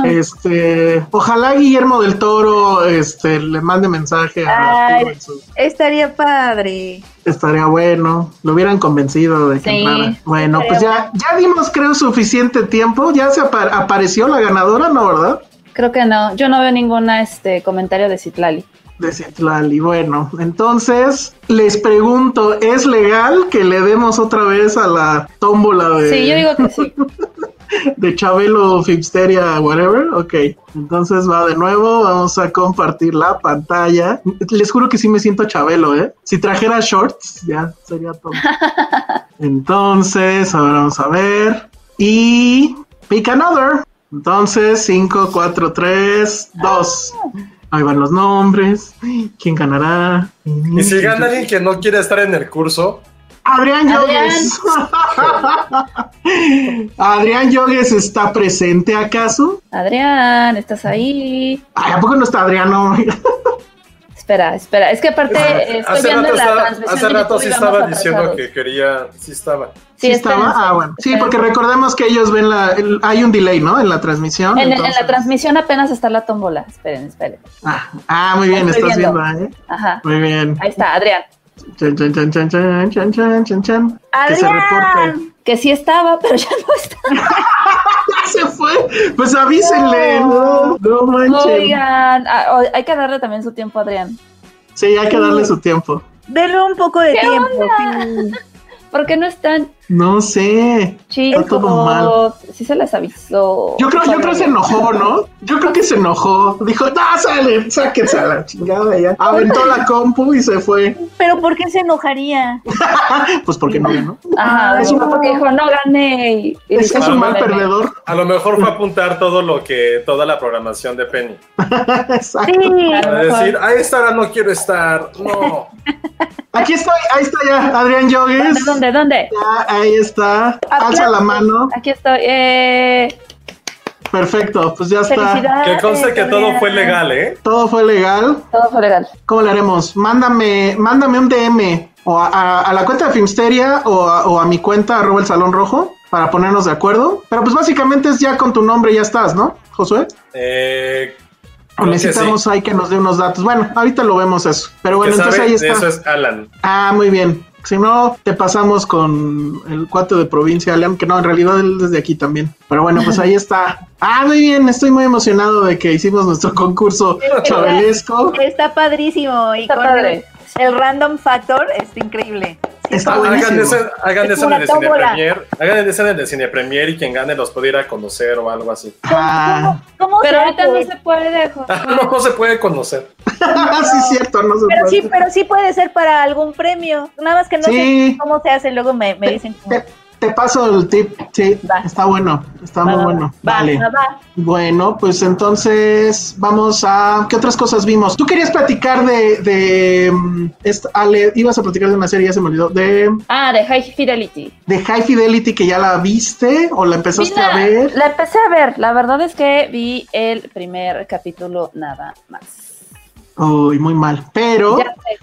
Este, ojalá Guillermo del Toro este, le mande mensaje a Ay. Estaría padre. estaría bueno, lo hubieran convencido de que Sí, entrara. Bueno, pues ya, ya dimos creo suficiente tiempo, ya se apa- apareció la ganadora, ¿no, verdad? Creo que no. Yo no veo ninguna este comentario de Citlali. De Citlali. Bueno, entonces les pregunto, ¿es legal que le demos otra vez a la tómbola de, Sí, yo digo que sí. de Chabelo, Fipsteria, whatever? Ok, entonces va de nuevo, vamos a compartir la pantalla. Les juro que sí me siento Chabelo, ¿eh? Si trajera shorts, ya sería todo. Entonces, ahora vamos a ver. Y pick another. Entonces, 5, 4, 3, 2. Ahí van los nombres. ¿Quién ganará? Y si gana alguien que no quiere estar en el curso, Adrián Adrián. Yogues. Adrián Yogues está presente acaso? Adrián, ¿estás ahí? Ay, ¿a poco no está Adrián? No. Espera, espera. Es que aparte estoy hace viendo rato, la estaba, transmisión hace rato sí estaba diciendo que quería, sí estaba. ¿Sí estaba? Ah, bueno. Sí, porque recordemos que ellos ven la... el- hay un delay, ¿no? En la transmisión. En, la transmisión apenas está la tómbola. Esperen, esperen. Ah, ah, muy bien, Estoy estás viendo. viendo, ¿eh? Ajá. Muy bien. Ahí está, Adrián. Chan, chan, chan, chan, chan, chan, chan, chan, chan. Que se reporte. ¡Adrián! Que sí estaba, pero ya no está. ¡Ya se fue! Pues avísenle, no, no manchen. Oigan, ah, hay que darle también su tiempo a Adrián. Sí, hay que darle su tiempo. Denle un poco de ¿Qué tiempo. onda? ¿Por qué no están? No sé. Chicos, todo mal. sí se les avisó. Yo creo, yo creo que se enojó, ¿no? Yo creo que se enojó. Dijo, no, sale, sáquense a la chingada ya. Aventó la compu y se fue. Pero ¿por qué se enojaría? Pues porque no ganó. Ajá, Es un- porque dijo, no gané. Y Es, es un Ah, mal perdedor. A lo mejor fue apuntar todo lo que, toda la programación de Penny. Exacto. Sí, A A mejor. decir, a esta hora no quiero estar. No. Aquí estoy, ahí está ya, Adrián Yogues. ¿Dónde, dónde? Ya, ahí está. Alza la mano. Aquí estoy. Eh, Perfecto, pues ya está. Que conste que todo fue legal, ¿eh? Todo fue legal. Todo fue legal. ¿Cómo le haremos? Mándame, mándame un DM o a, a- a la cuenta de Filmsteria o a, o a mi cuenta arroba el salón rojo para ponernos de acuerdo. Pero pues básicamente es ya con tu nombre y ya estás, ¿no, Josué? Eh, O creo que necesitamos sí. ahí que nos dé unos datos. Bueno, ahorita lo vemos eso. Pero bueno, entonces ahí está. eso es Alan. Ah, muy bien. Si no, te pasamos con el cuate de provincia, León, que no, en realidad él desde aquí también. Pero bueno, pues ahí está. Ah, muy bien, estoy muy emocionado de que hicimos nuestro concurso chabelesco. Está padrísimo. Y Está con padre. El, random factor está increíble. Sí, Está. Hagan eso, hagan Es eso en el Cine. Premier. Hagan eso en el Cine Premier y quien gane los puede ir a conocer o algo así. Ah, ¿Cómo Pero ahorita no se puede, José. no, no se puede conocer. sí, cierto, no se Pero puede. sí, pero sí puede ser para algún premio. Nada más que no Sí. sé cómo se hace. Luego me, me dicen cómo. Te, paso el tip, sí, Va. está bueno, está muy Va, bueno. va, vale. va, va. Bueno, pues entonces vamos a. ¿Qué otras cosas vimos? Tú querías platicar de. de mm, esta- Ale, ibas a platicar de una serie, ya se me olvidó. De, Ah, de High Fidelity. de High Fidelity, que ya la viste o la empezaste a ver. La empecé a ver. La verdad es que vi el primer capítulo nada más. Uy, muy mal. Pero Ya sé.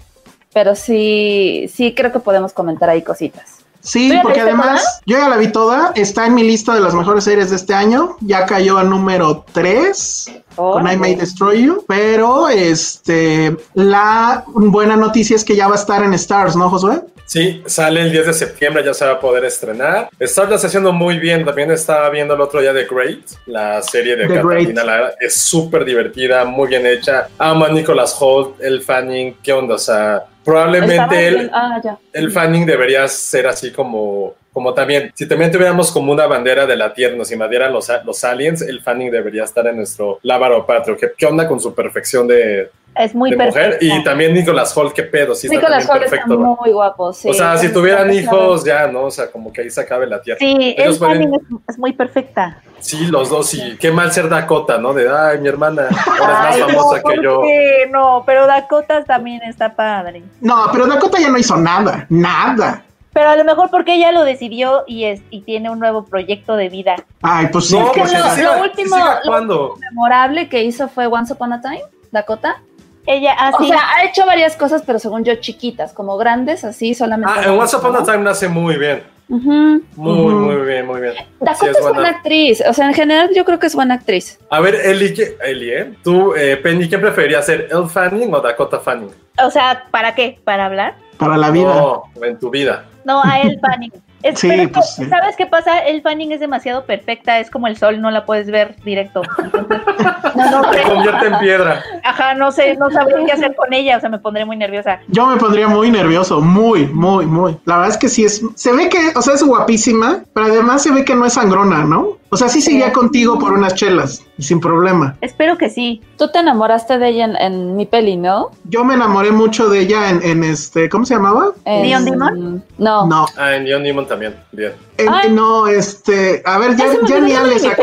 Pero sí, sí creo que podemos comentar ahí cositas. Sí, ¿Tú ya la porque además yo ya la vi toda. Está en mi lista de las mejores series de este año. Ya cayó a número 3 con I May Destroy You. Pero este la buena noticia es que ya va a estar en Stars, ¿no, Josué? Sí, sale el 10 de septiembre, ya se va a poder estrenar. Está lo está haciendo muy bien. También estaba viendo el otro día The Great, la serie de The Catalina Lara. Es súper divertida, muy bien hecha. Amo a Nicholas Holt, el Fanning. ¿Qué onda? O sea, probablemente bien- Ah, el Fanning debería ser así como, como también, si también tuviéramos como una bandera de la Tierra, nos invadieran los, los aliens, el Fanning debería estar en nuestro lábaro patrio. ¿Qué, qué onda con su perfección de, Es muy de mujer? Y también Nicholas Holt, qué pedo, sí está Nicolas está perfecto. ¿no? muy guapo, sí. o sea, si Está- tuvieran está- hijos, ya, ¿no? O sea, como que ahí se acabe la Tierra. Sí, Ellos el pueden- es, es muy perfecta. Sí, los dos, y qué mal ser Dakota, ¿no? De, ay, mi hermana, ahora Ay, es más famosa no, que ¿por yo. qué? No, pero Dakota también está padre. No, pero Dakota ya no hizo nada, nada. Pero a lo mejor porque ella lo decidió y, es, y tiene un nuevo proyecto de vida. Ay, pues sí, No, que pues se- lo- último- lo- memorable que hizo fue Once Upon a Time, Dakota. Ella O así. sea, ha hecho varias cosas, pero según yo, chiquitas, como grandes, así solamente. Ah, en Once Upon a Time nace muy bien. Ujú. Muy, Ujú. muy bien, muy bien. Dakota Sí, es, buena actriz. O sea, en general, yo creo que es buena actriz. A ver, Eli, ¿qué- Eli, ¿eh? Tú, eh, Penny, ¿quién preferiría ser? ¿El Fanning o Dakota Fanning? O sea, ¿para qué? ¿Para hablar? para la vida. No, en tu vida. No, a él Fanning. Es, Sí, pero pues sí. ¿Sabes qué pasa? El Fanning es demasiado perfecta, es como el sol, no la puedes ver directo. Entonces, no, no, Te pero- convierte en piedra. ajá, no sé, no sabría qué hacer con ella, o sea, me pondré muy nerviosa. Yo me pondría muy nervioso, muy, muy, muy. La verdad es que sí es, se ve que, o sea, es guapísima, pero además se ve que no es sangrona, ¿no? O sea, sí seguía contigo por unas chelas y sin problema. Espero que sí. Tú te enamoraste de ella en, en mi peli, ¿no? Yo me enamoré mucho de ella en, en este, ¿cómo se llamaba? En- ¿Neon Demon? No. No, Ah, en Neon Demon también. Bien. en- no, este, a ver, ya, Ya se ni Ale esta.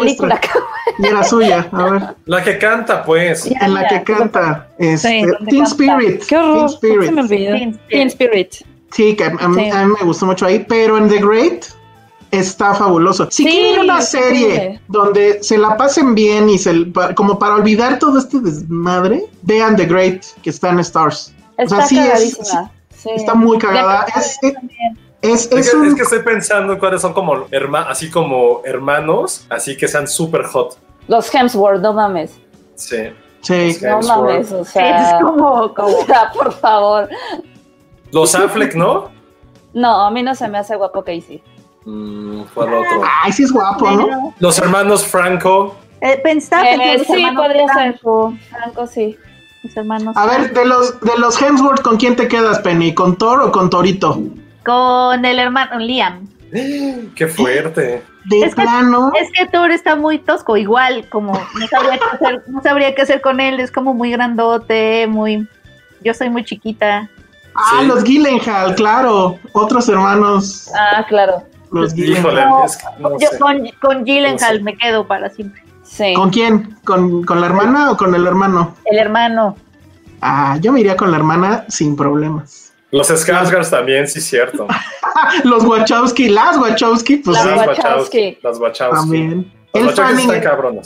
Y era suya, a ver, La que canta, pues. Ya, en la ya, que canta, este, donde Teen canta. Spirit. Qué horror. Teen ¿por qué Spirit. se me olvidó. Teen Spirit. Teen Spirit. Sí, que a, a mí, Sí. a mí me gustó mucho ahí, pero en The Great está fabuloso. Si Sí, quieren una serie donde se la pasen bien y se, como para olvidar todo este desmadre, vean The Great, que está en Stars. Está o sea, sí es, cagadísima. Sí. está muy cagada. Es, es, es, Es, es que, un- es que estoy pensando en cuáles son como herma- así como hermanos, así que sean súper hot. Los Hemsworth, no mames. Sí. sí. Sí. No mames, o sea. es como, como O sea, por favor. Los Affleck, ¿no? No, a mí no se me hace guapo Casey. Mm, ¿Cuál otro? Ay, sí es guapo, ¿no? Pero, Los hermanos Franco. eh, pensaba Eh, que los sí, podría ser. Franco, Franco, sí. Los hermanos A ver, de los, de los Hemsworth, ¿con quién te quedas, Penny? ¿Con Thor o con Torito? Con el hermano Liam. Qué fuerte. De Es que- plano. Es que Thor está muy tosco, igual, como no sabría qué hacer, no sabría qué hacer con él, es como muy grandote, muy... Yo soy muy chiquita. Ah, Sí. los Gyllenhaal, claro. Otros hermanos. Ah, claro. Los Híjole, Gyllenhaal. No, es que no Yo sé. con, con Gyllenhaal No sé. me quedo para siempre. Sí. ¿Con quién? ¿Con, ¿Con la hermana o con el hermano? El hermano. Ah, yo me iría con la hermana sin problemas. Los Skarsgård también, sí, cierto. Los Wachowski, las Wachowski, pues Las sí, Las Wachowski. Las Wachowski. también. Los El Wachowski Fanning, están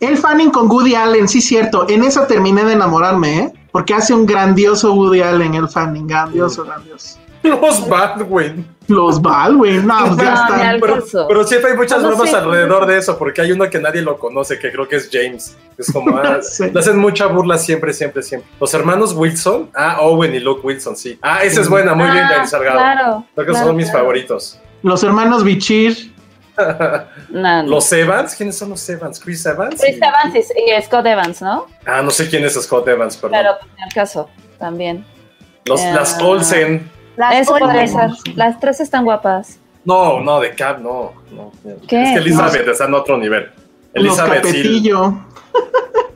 el Fanning con Woody Allen, sí, cierto. En esa terminé de enamorarme, ¿eh? Porque hace un grandioso Woody Allen, el Fanning. Grandioso, grandioso. Los Baldwin. Los Baldwin, no, ya están. Pero, siempre hay muchas No, no bromas sé. alrededor de eso, porque hay uno que nadie lo conoce, que creo que es James. Es como, ah, Sí. le hacen mucha burla siempre, siempre, siempre. Los hermanos Wilson, ah, Owen y Luke Wilson, sí. Ah, esa es buena, muy bien, Ah, Dani Salgado. Claro. Creo que claro, son mis claro. favoritos. Los hermanos Bichir. No, no. Los Evans, ¿quiénes son los Evans? Chris Evans. Chris y- Evans y, y Scott Evans, ¿no? Ah, no sé quién es Scott Evans, perdón. Pero en el caso también. Los, las Olsen. Las Eso Olsen. podría ser. Las tres están guapas. No, no, de Cap, no. no. ¿Qué? Es que Elizabeth está en otro nivel. Los Elizabeth sí. Capetillo.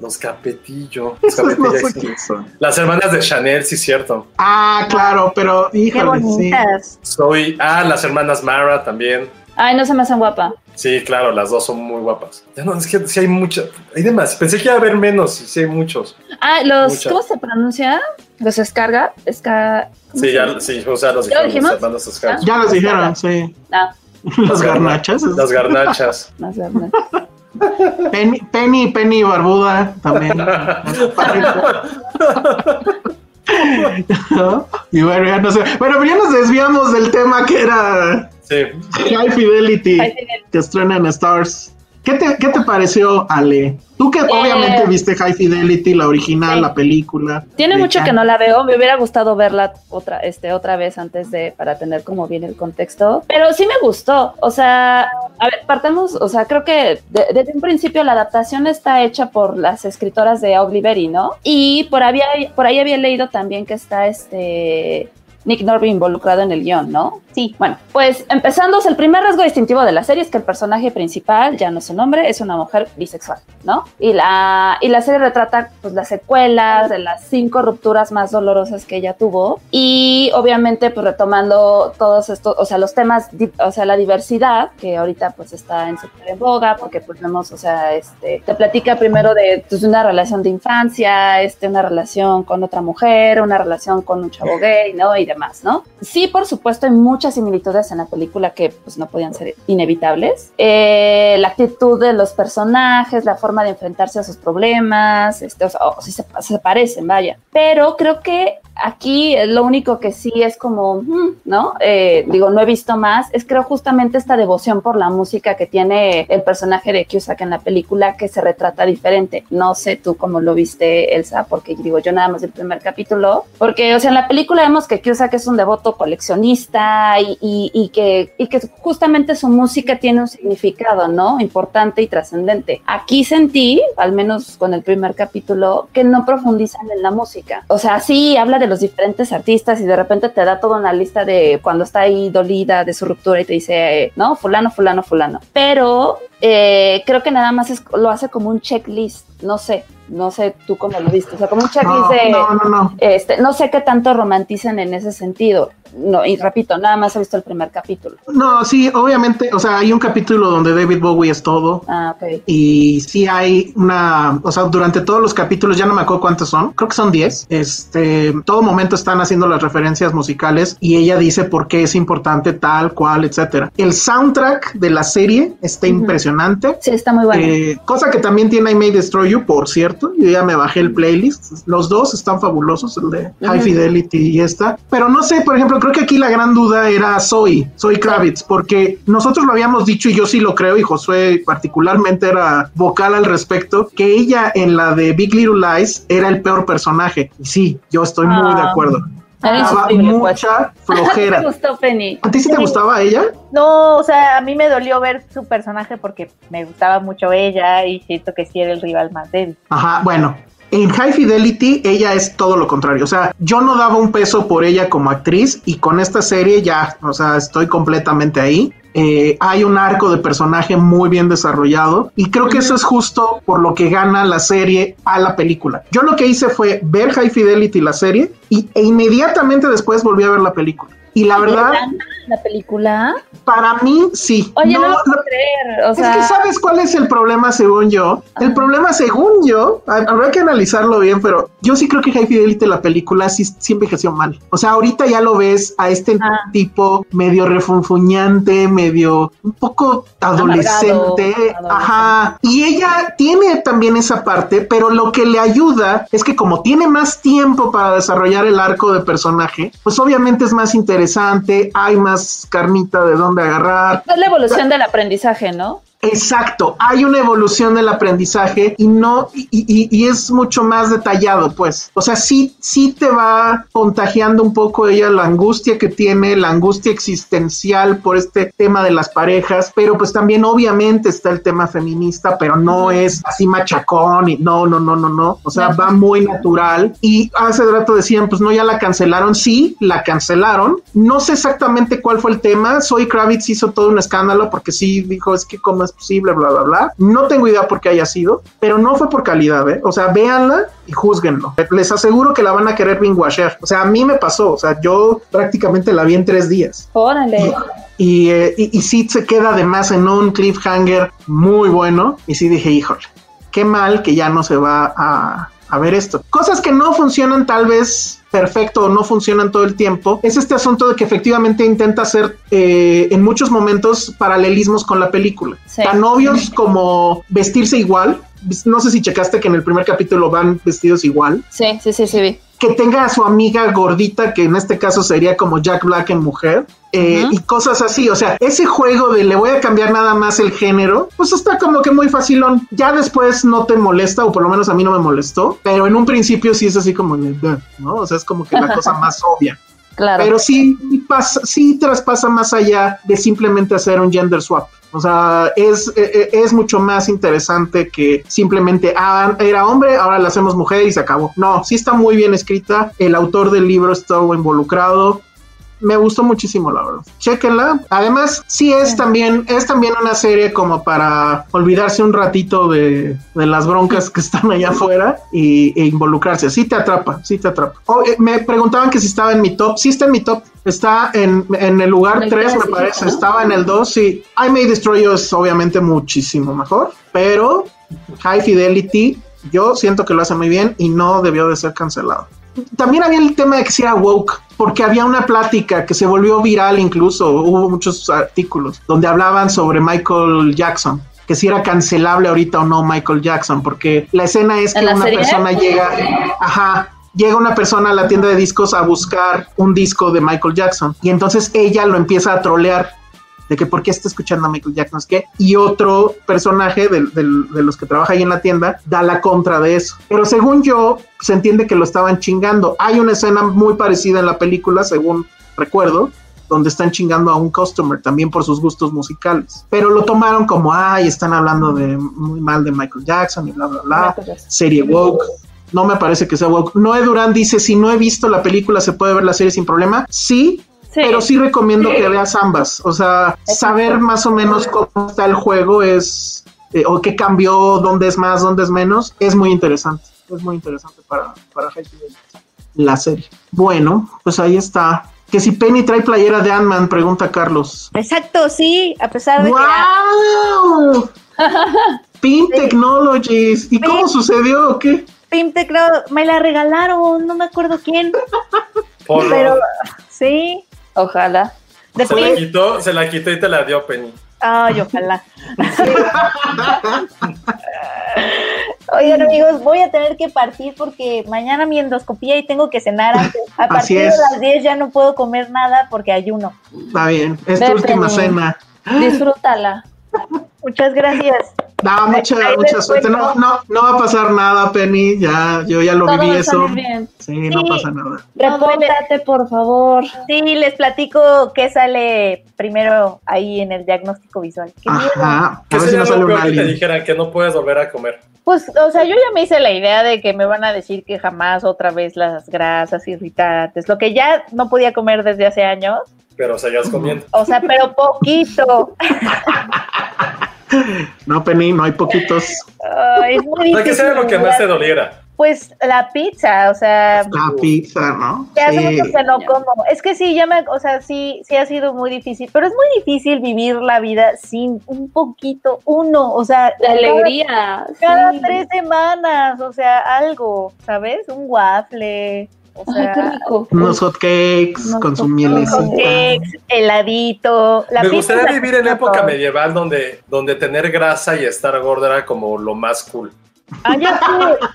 Los Capetillo. Los no Capetillo, sé sí. Las hermanas de Chanel, sí, cierto. Ah, claro, pero Qué híjole, sí. Soy. Ah, las hermanas Mara también. Ay, no se me hacen guapa. Sí, claro, las dos son muy guapas. Ya no, es que sí hay muchas. Hay demás. Pensé que iba a haber menos, y sí hay muchos. Ah, los, Muchas. ¿cómo se pronuncia? Los escarga, esca. ¿cómo Sí, ya, sí, o sea, los ¿Ya los dijimos? hermanos Oscar. Ya los dijeron, sí. Ah, Las garnachas. Las garnachas. más verde. Penny, Penny, Penny Barbuda también. ¿No? Y bueno, ya no sé. Bueno, pero ya nos desviamos del tema que era Sí. High Fidelity, High Fidelity. que estrena en Stars. ¿Qué te, qué te pareció, Ale? Tú que obviamente viste High Fidelity, la original, sí. la película. Tiene mucho Can- que no la veo. Me hubiera gustado verla otra, este, otra vez antes de, para tener como bien el contexto. Pero sí me gustó. O sea, a ver, partamos, o sea, creo que de- desde un principio la adaptación está hecha por las escritoras de Berry, ¿no? Y por, había, por ahí había leído también que está este Nick Norby involucrado en el guion, ¿no? Sí, bueno, pues empezando, el primer rasgo distintivo de la serie es que el personaje principal, ya no es un hombre, es una mujer bisexual, ¿no? Y la, y la serie retrata pues las secuelas de las cinco rupturas más dolorosas que ella tuvo y obviamente pues retomando todos estos, o sea, los temas, o sea, la diversidad que ahorita pues está en súper en boga porque pues vemos, o sea, este, te platica primero de pues, una relación de infancia, este, una relación con otra mujer, una relación con un chavo gay, ¿no? Y demás, ¿no? Sí, por supuesto, hay muchas similitudes en la película que pues no podían ser inevitables. Eh, la actitud de los personajes, la forma de enfrentarse a sus problemas, este, o sí se, se parecen, vaya. Pero creo que aquí lo único que sí es como, mm, ¿no? Eh, digo, no he visto más, es creo justamente esta devoción por la música que tiene el personaje de Cusack en la película que se retrata diferente. No sé tú cómo lo viste, Elsa, porque digo, yo nada más el primer capítulo, porque, o sea, en la película vemos que Cusack es un devoto coleccionista y, y- y que, y que justamente su música tiene un significado, ¿no? Importante y trascendente. Aquí sentí, al menos con el primer capítulo, que no profundizan en la música. O sea, sí habla de los diferentes artistas y de repente te da toda una lista de cuando está ahí dolida de su ruptura y te dice, eh, no, fulano, fulano, fulano. Pero eh, creo que nada más es- lo hace como un checklist, no sé, no sé tú cómo lo viste, o sea, como un checklist No, de... no, no, no. Este, no sé qué tanto romanticen en ese sentido. No, y repito, nada más he visto el primer capítulo. No, sí, obviamente, o sea, hay un capítulo donde David Bowie es todo. Ah, ok. Y sí hay una, o sea, durante todos los capítulos, ya no me acuerdo cuántos son, creo que son 10, este, todo momento están haciendo las referencias musicales y ella dice por qué es importante tal, cual, etcétera. El soundtrack de la serie está impresionante. Sí, está muy bueno. Eh, cosa que también tiene I May Destroy You, por cierto. Yo ya me bajé el playlist. Los dos están fabulosos, el de High. Fidelity y esta. Pero no sé, por ejemplo, creo que aquí la gran duda era Zoe, Zoe Kravitz, porque nosotros lo habíamos dicho y yo sí lo creo, y Josué particularmente era vocal al respecto, que ella en la de Big Little Lies era el peor personaje. Y sí, yo estoy muy Ah. de acuerdo. Era Daba pues. mucha ¿Te flojera. gustó, Penny? ¿A ti sí te gustaba ella? No, o sea, a mí me dolió ver su personaje porque me gustaba mucho ella y siento que sí era el rival más débil. Ajá, bueno. En High Fidelity ella es todo lo contrario, o sea, yo no daba un peso por ella como actriz y con esta serie ya, o sea, estoy completamente ahí. eh, hay un arco de personaje muy bien desarrollado y creo que eso es justo por lo que gana la serie a la película. Yo lo que hice fue ver High Fidelity la serie y, e inmediatamente después volví a ver la película. Y la verdad, la película. para mí sí. Oye, no, No, lo puedo creer. O es sea, que sabes cuál es el problema según yo. El problema según yo, ha- habrá que analizarlo bien, pero yo sí creo que High Fidelity la película sí, sí envejeció mal. O sea, ahorita ya lo ves a este Ah. tipo medio refunfuñante, medio un poco adolescente. Ajá. Y ella tiene también esa parte, pero lo que le ayuda es que como tiene más tiempo para desarrollar el arco de personaje, pues obviamente es más interesante, hay más carnita de dónde agarrar. es la evolución del aprendizaje, ¿no? Exacto, hay una evolución del aprendizaje y no, y, y- y es mucho más detallado, pues. O sea, sí, sí te va contagiando un poco ella la angustia que tiene, la angustia existencial por este tema de las parejas, pero pues también obviamente está el tema feminista, pero no es así machacón y no, no, no, no, no. O sea, va muy natural. Y hace rato decían, pues no, ya la cancelaron. Sí, la cancelaron. No sé exactamente cuál fue el tema. Soy Kravitz hizo todo un escándalo porque sí dijo, es que cómo es posible, bla, bla, bla. No tengo idea por qué haya sido, pero no fue por calidad, ¿eh? O sea, véanla y juzguenlo. Les aseguro que la van a querer binguashear. O sea, a mí me pasó. O sea, yo prácticamente la vi en tres días. Órale. Y, eh, y, y sí se queda además en un cliffhanger muy bueno. Y sí dije, híjole, qué mal que ya no se va a, a ver esto. Cosas que no funcionan tal vez perfecto o no funcionan todo el tiempo, es este asunto de que efectivamente intenta hacer eh, en muchos momentos paralelismos con la película. Sí. Tan obvios como vestirse igual. No sé si checaste que en el primer capítulo van vestidos igual Sí, sí, sí, sí, que tenga a su amiga gordita, que en este caso sería como Jack Black en mujer, eh, y cosas así. O sea, ese juego de le voy a cambiar nada más el género, pues está como que muy facilón. Ya después no te molesta, o por lo menos a mí no me molestó, pero en un principio sí es así como ¿no? O sea, es como que la cosa más obvia. Claro. Pero sí, pasa, sí traspasa más allá de simplemente hacer un gender swap. O sea, es, eh, eh, es mucho más interesante que simplemente, ah, era hombre, ahora la hacemos mujer y se acabó. No, sí está muy bien escrita. El autor del libro estuvo involucrado. Me gustó muchísimo, la verdad. Chéquenla. Además, sí es también, es también una serie como para olvidarse un ratito de, de las broncas que están allá afuera y, e involucrarse. Sí te atrapa, sí te atrapa. Oh, eh, me preguntaban que si estaba en mi top. Sí está en mi top. Está en, en el lugar En el 3, me parece. ¿no? Estaba en el 2, sí. I May Destroy You es obviamente muchísimo mejor, pero High Fidelity yo siento que lo hace muy bien y no debió de ser cancelado. También había el tema de que si era woke, porque había una plática que se volvió viral incluso, hubo muchos artículos donde hablaban sobre Michael Jackson, que si era cancelable ahorita o no Michael Jackson, porque la escena es que ¿En la una serie? persona llega, ajá, llega una persona a la tienda de discos a buscar un disco de Michael Jackson y entonces ella lo empieza a trolear de que por qué está escuchando a Michael Jackson, es que, y otro personaje de, los que trabaja ahí en la tienda da la contra de eso. Pero según yo, se entiende que lo estaban chingando. Hay una escena muy parecida en la película, según recuerdo, donde están chingando a un customer también por sus gustos musicales. Pero lo tomaron como, ay, están hablando de muy mal de Michael Jackson y bla, bla, bla. Serie woke. No me parece que sea woke. Noé Durán dice, si no he visto la película, ¿se puede ver la serie sin problema? Sí, Sí. pero sí recomiendo que veas ambas. O sea, saber más o menos cómo está el juego es, eh, o qué cambió, dónde es más, dónde es menos, es muy interesante. Es muy interesante para, para la serie. Bueno, pues ahí está. Que si Penny trae playera de Ant-Man, pregunta Carlos. Exacto, sí, a pesar de que... ¡Wow! Pin Technologies. ¿Y cómo sucedió o qué? Pim Teclado, me la regalaron, no me acuerdo quién, pero sí, Ojalá. se la quitó, se la quitó y te la dio Penny. ay, ojalá. Oigan amigos, voy a tener que partir porque mañana mi endoscopía y tengo que cenar antes. A partir de las 10 ya no puedo comer nada porque ayuno. Está bien. Es tu última cena. Disfrútala. Muchas gracias. No, mucha, Ahí mucha suerte. No, no, no va a pasar nada, Penny. Ya, yo ya lo Todo viví va a eso. salir bien. Sí, no Sí. pasa nada. No. Repórtate, por favor. Sí, les platico qué sale primero ahí en el diagnóstico visual. Qué. Ajá. A ¿Qué ver si no sale un peor que te alien. dijeran que no puedes volver a comer? Pues, o sea, yo ya me hice la idea de que me van a decir que jamás otra vez las grasas irritantes, lo que ya no podía comer desde hace años, pero seguías comiendo. O sea, pero poquito. No, Penny, no hay poquitos. Ay, es muy sea, que difícil. sea lo que más te doliera. Pues la pizza, o sea, La pizza, ¿no? ya hace Sí. mucho que no como. Es que sí, ya me, o sea, sí, sí ha sido muy difícil, pero es muy difícil vivir la vida sin un poquito, uno, o sea, La cada- alegría. Cada sí. tres semanas, o sea, algo, ¿sabes? Un waffle, o Ay, sea, qué rico. Unos hot cakes Unos con su mielecita. cupcakes, heladito. La Me gustaría la vivir en época todo. medieval donde, donde tener grasa y estar gorda era como lo más cool. Ah, ya.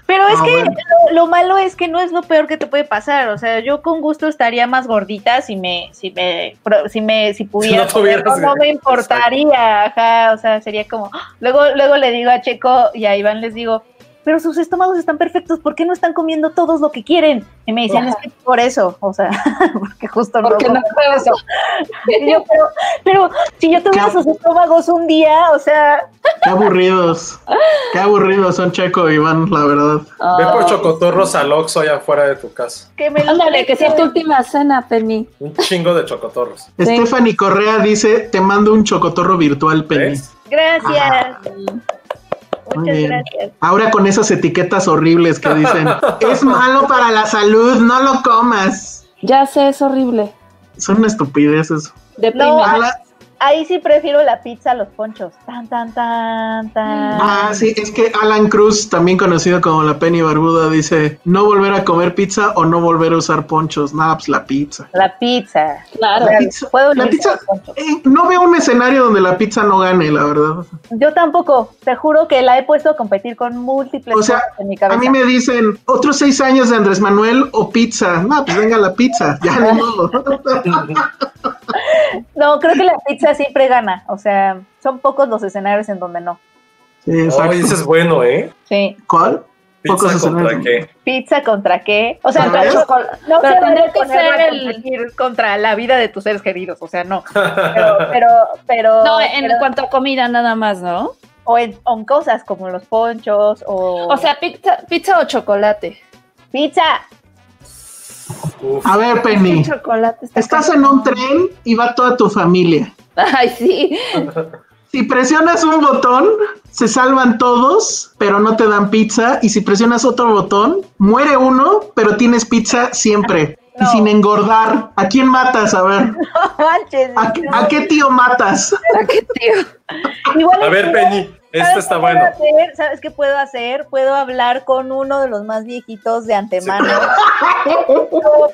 Pero es Ah, que bueno. lo, lo malo es que no es lo peor que te puede pasar. O sea, yo con gusto estaría más gordita si me, si me, si me, si pudiera. no tuvieras comer, no, no me importaría, ajá. O sea, sería como. Luego, luego le digo a Checo y a Iván les digo, pero sus estómagos están perfectos, ¿por qué no están comiendo todos lo que quieren? Y me dicen, es que por eso, o sea, porque justo no. Porque no puedo. eso. Y yo, pero, pero si yo tuviera ¿Qué? sus estómagos un día, o sea, Qué aburridos. Qué aburridos son Checo y Iván, la verdad. Ve por Ah. chocotorros al Oxxo allá afuera de tu casa. que me Ándale, que sea tu última cena, Penny. Un chingo de chocotorros. Sí. Stephanie Correa dice, te mando un chocotorro virtual, Penny. ¿Ves? Gracias. Muy Muchas bien. gracias. Ahora con esas etiquetas horribles que dicen, es malo para la salud, no lo comas. Ya sé, es horrible. Son estupideces. Deprime. No, A la- Ahí sí prefiero la pizza a los ponchos. Tan, tan, tan, tan. Ah, sí, es que Alan Cruz, también conocido como la Penny Barbuda, dice, no volver a comer pizza o no volver a usar ponchos. Nada, pues la pizza. La pizza. Claro. La pizza, Puedo la eh, no veo un escenario donde la pizza no gane, la verdad. Yo tampoco. Te juro que la he puesto a competir con múltiples O sea, cosas en mi cabeza. A mí me dicen, otros seis años de Andrés Manuel o pizza. No, pues venga la pizza, ya modo. No, creo que la pizza siempre gana. O sea, son pocos los escenarios en donde no. Sí, exacto. Oye, ese es bueno, ¿eh? Sí. ¿Cuál? ¿Pizza contra qué? ¿Pizza contra qué? O sea, no, Pero se tendría que ser el- contra la vida de tus seres queridos. O sea, no. Pero, pero, pero. No, en pero- cuanto a comida nada más, ¿no? o en, o en cosas como los ponchos o. O sea, pizza, pizza o chocolate. pizza. Uf. A ver, Penny, chocolate está estás en un tren y va toda tu familia. Ay, sí. Si presionas un botón, se salvan todos, pero no te dan pizza. Y si presionas otro botón, muere uno, pero tienes pizza siempre. Y sin engordar. ¿A quién matas? A ver. No manches. ¿A, qué- a qué tío matas? ¿Qué tío? Igual A ver, Penny, este ¿Sabes está qué bueno. puedo hacer? ¿Sabes qué puedo hacer? Puedo hablar con uno de los más viejitos de antemano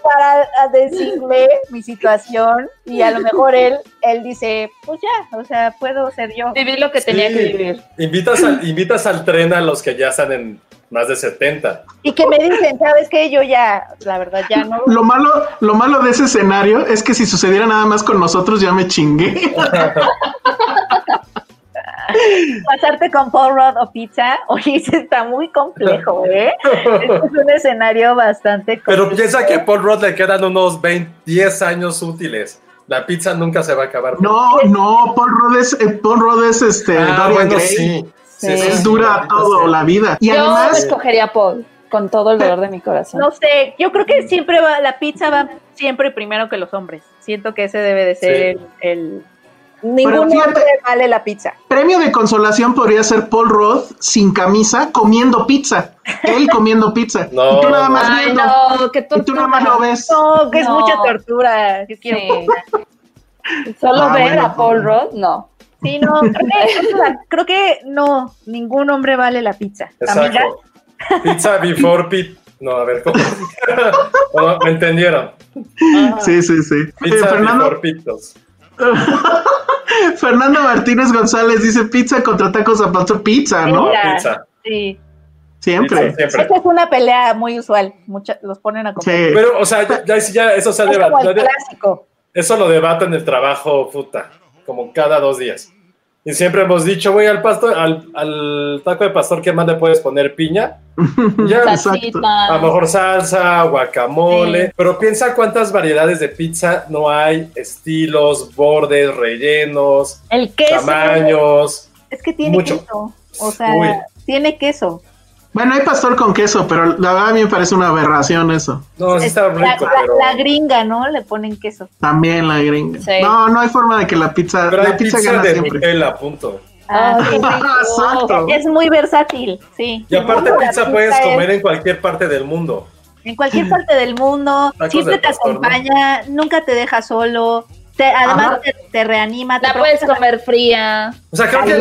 para decirle mi situación y a lo mejor él, él dice, pues ya, o sea, puedo ser yo. Viví lo que tenía que vivir. Invitas, al- invitas al tren a los que ya están en más de 70. Y que me dicen, ¿sabes qué? Yo ya, la verdad, ya no. Lo malo, lo malo de ese escenario es que si sucediera nada más con nosotros, ya me chingué. Pasarte con Paul Rudd o pizza, oye, está muy complejo, ¿eh? Este es un escenario bastante Pero complejo. piensa que a Paul Rudd le quedan unos 20, 10 años útiles. La pizza nunca se va a acabar. No, no, Paul Rudd es, eh, Paul Rudd es este, Ah, Dorian bueno, Gray. sí. Sí, Sí. sí, dura todo la vida. Y Yo además, escogería Paul con todo el dolor de mi corazón. No sé, yo creo que siempre va, la pizza va siempre primero que los hombres. Siento que ese debe de ser Sí. el, el- Ningún fíjate- hombre vale la pizza. premio de consolación podría ser Paul Rudd sin camisa comiendo pizza. Él comiendo pizza. No, y tú nada más Ay, viendo. no, qué Y tú nada más lo ves. No, que es No. mucha tortura. Sí. pizza. Solo Ah, ver bueno. a Paul Rudd, no. Sí, no, creo que, creo que no, ningún hombre vale la pizza. Amiga, Exacto. Pizza before pit. No, a ver, ¿cómo? Bueno, ¿Me entendieron? Sí, sí, sí. Eh, Pizza Fernando, before pitos. Fernando Martínez González dice pizza contra tacos a pastor. Pizza, ¿no? Pizza. Pizza. sí. Siempre. Pizza siempre. Esta es una pelea muy usual. Mucha, los ponen a Sí. comer. Pero, o sea, ya, ya, ya eso se es debate. clásico. Eso lo debato en el trabajo, puta, como cada dos días. Y siempre hemos dicho, güey, al pastor, al, al taco de pastor, ¿qué más le puedes poner? Piña. Ya, Exacto. A lo mejor salsa, guacamole. Pero piensa cuántas variedades de pizza no hay, estilos, bordes, rellenos, El queso. tamaños. Es que tiene Mucho. queso. O sea, Uy. tiene queso. Bueno, hay pastor con queso, pero la verdad a mí me parece una aberración eso. No, sí está rico, la, la- pero. la gringa, ¿no? Le ponen queso. También la gringa. Sí. No, no hay forma de que la pizza, Pero la hay pizza, pizza gana de siempre. Nutella, punto. Ah, rico. Exacto. Es muy versátil, sí. Y aparte, pizza puedes es comer en cualquier parte del mundo. en cualquier parte del mundo, Tacos siempre de te pastor, ¿no? acompaña, nunca te deja solo. Te, además te, te reanima. te La puedes provoca comer fría. O sea, creo que.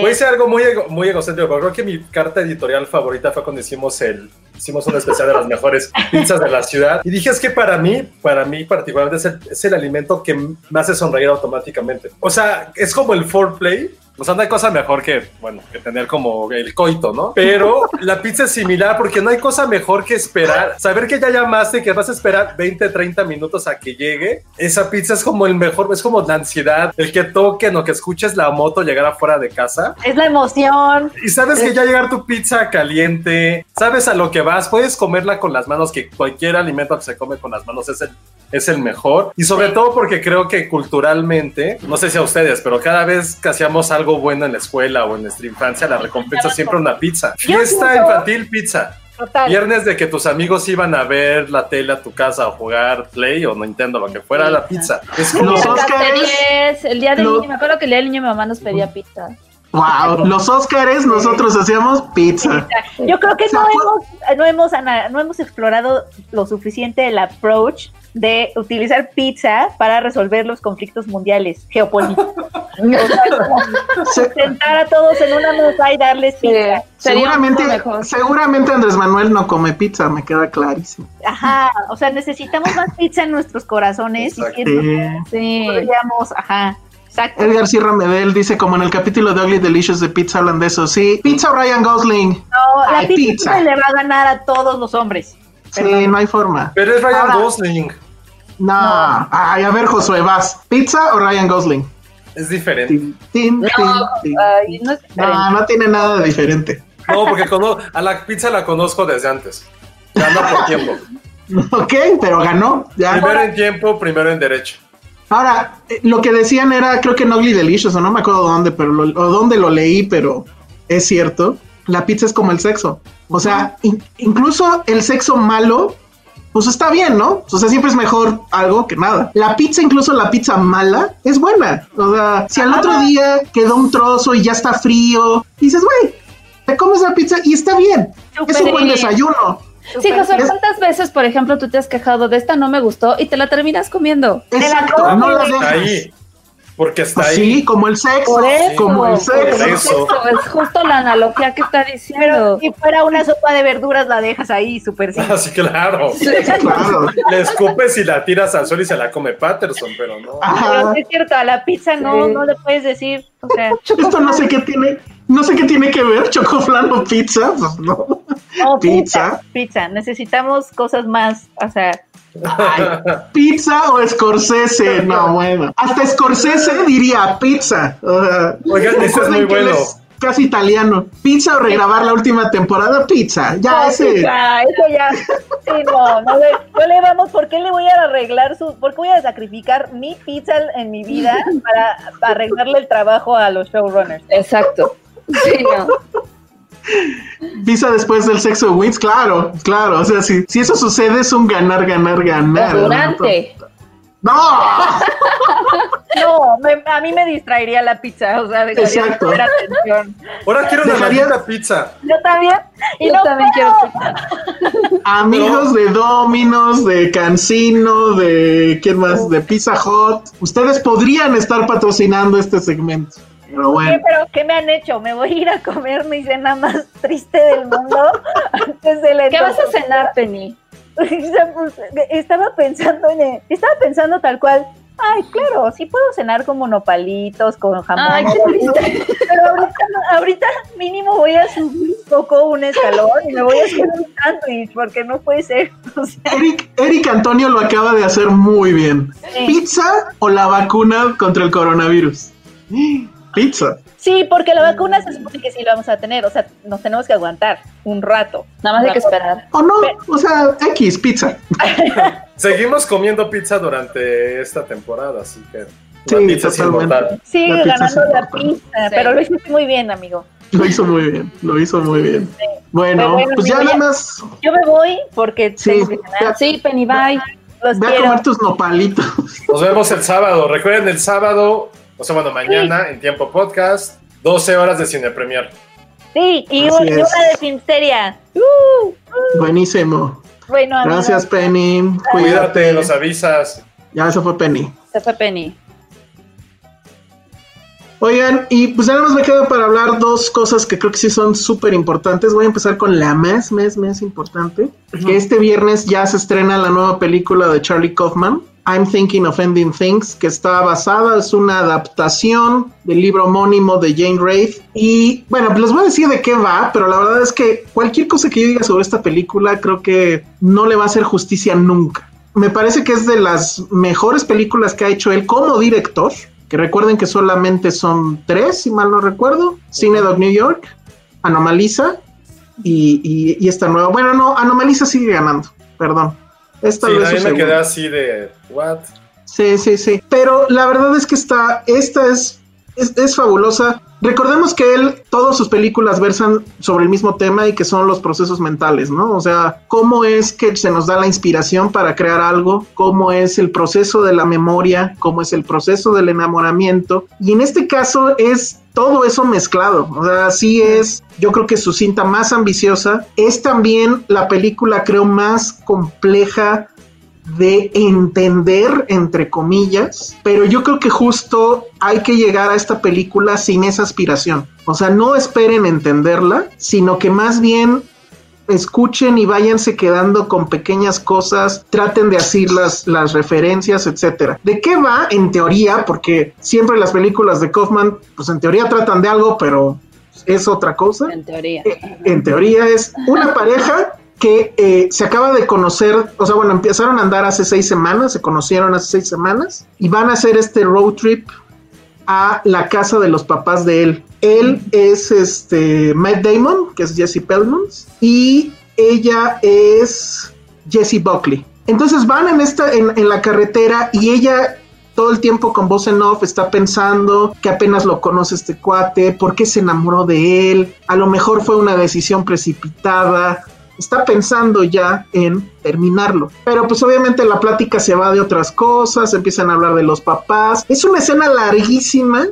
Voy a decir algo muy, ego- muy egocéntrico, pero creo que mi carta editorial favorita fue cuando hicimos el hicimos un especial de las mejores pizzas de la ciudad. Y dije, es que para mí, para mí particularmente, es el, es el alimento que me hace sonreír automáticamente. O sea, es como el foreplay. O sea, no hay cosa mejor que, bueno, que tener como el coito, ¿no? Pero la pizza es similar porque no hay cosa mejor que esperar. Saber que ya llamaste y que vas a esperar 20, 30 minutos a que llegue. Esa pizza es como el mejor, es como la ansiedad, el que toquen o que escuches la moto llegar afuera de casa. Es la emoción. Y sabes que ya llegar tu pizza caliente, sabes a lo que vas, puedes comerla con las manos, que cualquier alimento que se come con las manos es el, es el mejor. Y sobre todo porque creo que culturalmente, no sé si a ustedes, pero cada vez que hacíamos algo bueno en la escuela o en nuestra infancia, la recompensa siempre una pizza. Fiesta infantil, pizza. Total. Viernes de que tus amigos iban a ver la tele a tu casa o jugar Play o Nintendo, lo que fuera, la pizza. Es como... Los Cacerías, el día del Lo- niño, me acuerdo que el día del niño mi mamá nos pedía pizza. Wow, los Óscares nosotros hacíamos pizza. Yo creo que no hemos, no, hemos, ana- no hemos explorado lo suficiente el approach de utilizar pizza para resolver los conflictos mundiales geopolíticos. O sea, sentar a todos en una mesa y darles pizza. Seguramente, seguramente Andrés Manuel no come pizza, me queda clarísimo. Ajá, o sea, necesitamos más pizza en nuestros corazones y Exacto. que Sí. Sí. podríamos, ajá, exacto. Edgar Sierra Medel dice como en el capítulo de Ugly Delicious de Pizza hablan de eso. Sí, pizza o Ryan Gosling. No, la Ay, pizza, pizza. le va a ganar a todos los hombres. Sí, no hay forma. Pero es Ryan Ahora- Gosling. No. Ay, a ver, Josué, vas. ¿Pizza o Ryan Gosling? Es diferente. Tin, tin, tin, tin. Ay, no es No, no tiene nada de diferente. No, porque cono- a la pizza la conozco desde antes. Ya no por tiempo. Ok, pero ganó. Ya. Primero en tiempo, primero en derecho. Ahora, eh, lo que decían era, creo que en Ugly Delicious, o no me acuerdo dónde, pero lo, o dónde lo leí, pero es cierto. La pizza es como el sexo. O sea, in- incluso el sexo malo, pues está bien, ¿no? O sea, siempre es mejor algo que nada. La pizza, incluso la pizza mala, es buena. O sea, si al otro día quedó un trozo y ya está frío, dices, güey, te comes la pizza y está bien. Es un buen Sí. desayuno. Sí, José, ¿cuántas veces, por ejemplo, tú te has quejado de esta no me gustó y te la terminas comiendo? Exacto, no la dejas. ahí. Porque está Pues ahí. Sí, como el sexo, Por eso, como el por sexo. eso. Es justo la analogía que está Pero diciendo. si fuera una sopa de verduras, la dejas ahí súper simple. Así claro. Claro. Le escupes y la tiras al sol y se la come Patterson, pero no. Pero sí es cierto, a la pizza no, Sí. no le puedes decir, o sea, Esto no sé qué tiene, no sé qué tiene que ver chocoflan o pizza, pues no. no, Pizza. pizza, pizza, necesitamos cosas más, o sea, Ay, pizza o Scorsese, no bueno. Hasta Scorsese diría pizza. O sea, Oigan, ese es muy bueno. es Casi italiano. Pizza o regrabar la última temporada, pizza. Ya no, ese. pizza, eso ya, sí, no, no le, no le vamos, ¿por qué le voy a arreglar su, por qué voy a sacrificar mi pizza en mi vida para arreglarle el trabajo a los showrunners? Exacto. Sí, no. Pizza después del sexo wins, claro, claro. O sea, si, si eso sucede es un ganar, ganar, ganar. O durante. ¡No! No, me- a mí me distraería la pizza, o sea, dejaría de Exacto. poner atención. Ahora quiero una Dejaría- maldita pizza. Yo también, y Yo no también puedo. quiero Amigos de Domino's, de Cancino, de ¿quién más? De Pizza Hut. Ustedes podrían estar patrocinando este segmento. Pero ¿Qué, bueno. pero ¿qué me han hecho? Me voy a ir a comer mi cena más triste del mundo antes de la ¿Qué vas a cenar, Penny? Estaba pensando en el- estaba pensando tal cual. Ay, claro, sí puedo cenar como nopalitos con jamón. Ay, qué triste. Pero ahorita, no- ahorita mínimo voy a subir un poco un escalón y me voy a hacer un sándwich porque no puede ser. O sea, Eric, Eric Antonio lo acaba de hacer muy bien. Sí. ¿Pizza o la vacuna contra el coronavirus? Pizza. sí, porque la vacuna se supone que sí lo vamos a tener. O sea, nos tenemos que aguantar un rato. Nada más hay que esperar. ¿O no? O sea, X, pizza. Seguimos comiendo pizza durante esta temporada, así que la Sí, pizza es inmortal. Sigue La pizza ganando la pizza, Sí. pero lo hiciste muy bien, amigo. Lo hizo muy bien, lo hizo muy bien. Bueno, pues ya nada más. Yo me voy porque Sí, tengo que cenar. Sí, Penny, bye. Los Ve a comer tus nopalitos. Nos vemos el sábado. Recuerden el sábado, o sea, bueno, mañana en tiempo podcast, 12 horas de cine premier. Sí, y, una de Filmsteria. Uh, Buenísimo. bueno, amigos, Gracias, Penny. Cuídate, Cuídate. nos avisas. Ya, eso fue Penny. Se fue Penny. Oigan, y pues nada más me queda para hablar dos cosas que creo que sí son súper importantes. Voy a empezar con la más, más, más importante. Que este viernes ya se estrena la nueva película de Charlie Kaufman, I'm Thinking of Ending Things, que está basada, es una adaptación del libro homónimo de Jane Wraith. Y bueno, pues les voy a decir de qué va, pero la verdad es que cualquier cosa que yo diga sobre esta película creo que no le va a hacer justicia nunca. Me parece que es de las mejores películas que ha hecho él como director que recuerden que solamente son tres, si mal no recuerdo, Cinedog New York, Anomalisa y, y- y esta nueva. Bueno, no, Anomalisa sigue ganando, perdón. Esta Sí, vez me quedé así de, ¿what? Sí, sí, sí. Pero la verdad es que está, esta es, es, es fabulosa. Recordemos que él, todas sus películas versan sobre el mismo tema y que son los procesos mentales, ¿no? O sea, cómo es que se nos da la inspiración para crear algo, cómo es el proceso de la memoria, cómo es el proceso del enamoramiento. Y en este caso es todo eso mezclado. O sea, sí es, yo creo que su cinta más ambiciosa. Es también la película, creo, más compleja de entender, entre comillas, pero yo creo que justo hay que llegar a esta película sin esa aspiración. O sea, no esperen entenderla, sino que más bien escuchen y váyanse quedando con pequeñas cosas, traten de hacer las, las referencias, etcétera. ¿De qué va? En teoría, porque siempre las películas de Kaufman, pues en teoría tratan de algo, pero es otra cosa En teoría. en teoría es una pareja que eh, se acaba de conocer, o sea, bueno, empezaron a andar hace seis semanas, se conocieron hace seis semanas y van a hacer este road trip a la casa de los papás de él. Él es este Matt Damon, que es Jesse Plemons, y ella es Jessie Buckley. Entonces van en esta, en, en la carretera y ella todo el tiempo con voz en off está pensando que apenas lo conoce este cuate, por qué se enamoró de él, a lo mejor fue una decisión precipitada, está pensando ya en terminarlo. Pero pues obviamente la plática se va de otras cosas, empiezan a hablar de los papás. Es una escena larguísima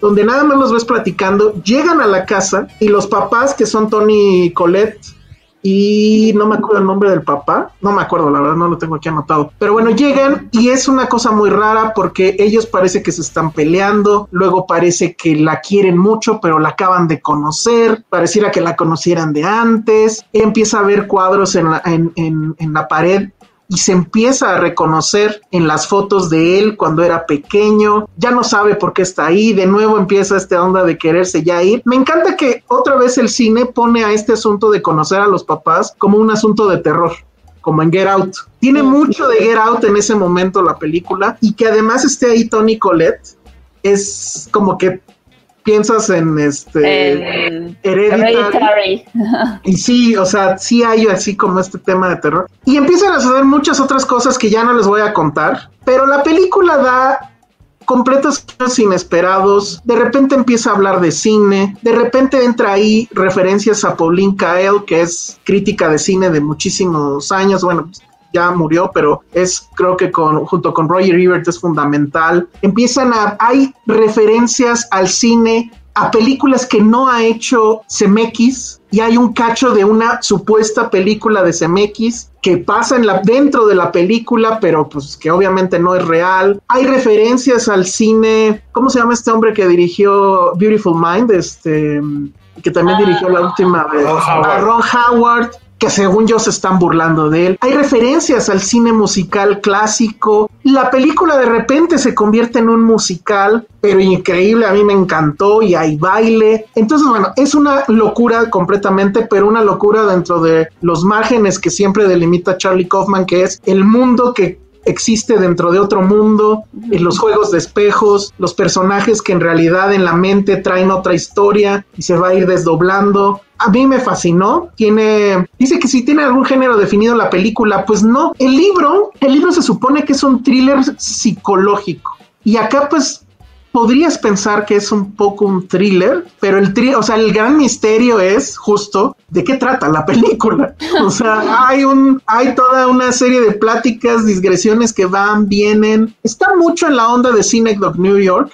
donde nada más los ves platicando, llegan a la casa y los papás que son Tony y Colette y no me acuerdo el nombre del papá, no me acuerdo, la verdad no lo tengo aquí anotado. Pero bueno, llegan y es una cosa muy rara porque ellos parece que se están peleando, luego parece que la quieren mucho, pero la acaban de conocer, pareciera que la conocieran de antes, empieza a ver cuadros en la, en, en- en la pared y se empieza a reconocer en las fotos de él cuando era pequeño, ya no sabe por qué está ahí, de nuevo empieza esta onda de quererse ya ir. Me encanta que otra vez el cine pone a este asunto de conocer a los papás como un asunto de terror. Como en Get Out. Tiene mucho de Get Out en ese momento la película. Y que además esté ahí Tony Colette. Es como que piensas en este En Hereditary. Y sí, o sea, sí hay así como este tema de terror. Y empiezan a suceder muchas otras cosas que ya no les voy a contar, pero la película da completos inesperados, de repente empieza a hablar de cine, de repente entra ahí referencias a Pauline Kael, que es crítica de cine de muchísimos años, bueno, ya murió, pero es creo que con, junto con Roger Ebert es fundamental. Empiezan a, hay referencias al cine, a películas que no ha hecho Zemeckis y hay un cacho de una supuesta película de Zemeckis que pasa en la, dentro de la película, pero pues que obviamente no es real. Hay referencias al cine, ¿cómo se llama este hombre que dirigió Beautiful Mind? Este, que también Ah. dirigió la última vez. Ron Howard. A Ron Howard que según yo se están burlando de él. Hay referencias al cine musical clásico. La película de repente se convierte en un musical, pero increíble, a mí me encantó y hay baile. Entonces, bueno, es una locura completamente, pero una locura dentro de los márgenes que siempre delimita Charlie Kaufman, que es el mundo que existe dentro de otro mundo, en los juegos de espejos, los personajes que en realidad en la mente traen otra historia y se va a ir desdoblando. A mí me fascinó. Tiene, dice que si tiene algún género definido la película, pues no. El libro, el libro se supone que es un thriller psicológico y acá pues podrías pensar que es un poco un thriller, pero el tri o sea, el gran misterio es justo de qué trata la película. O sea, hay un, hay toda una serie de pláticas, digresiones que van, vienen. Está mucho en la onda de Cinecdoc New York,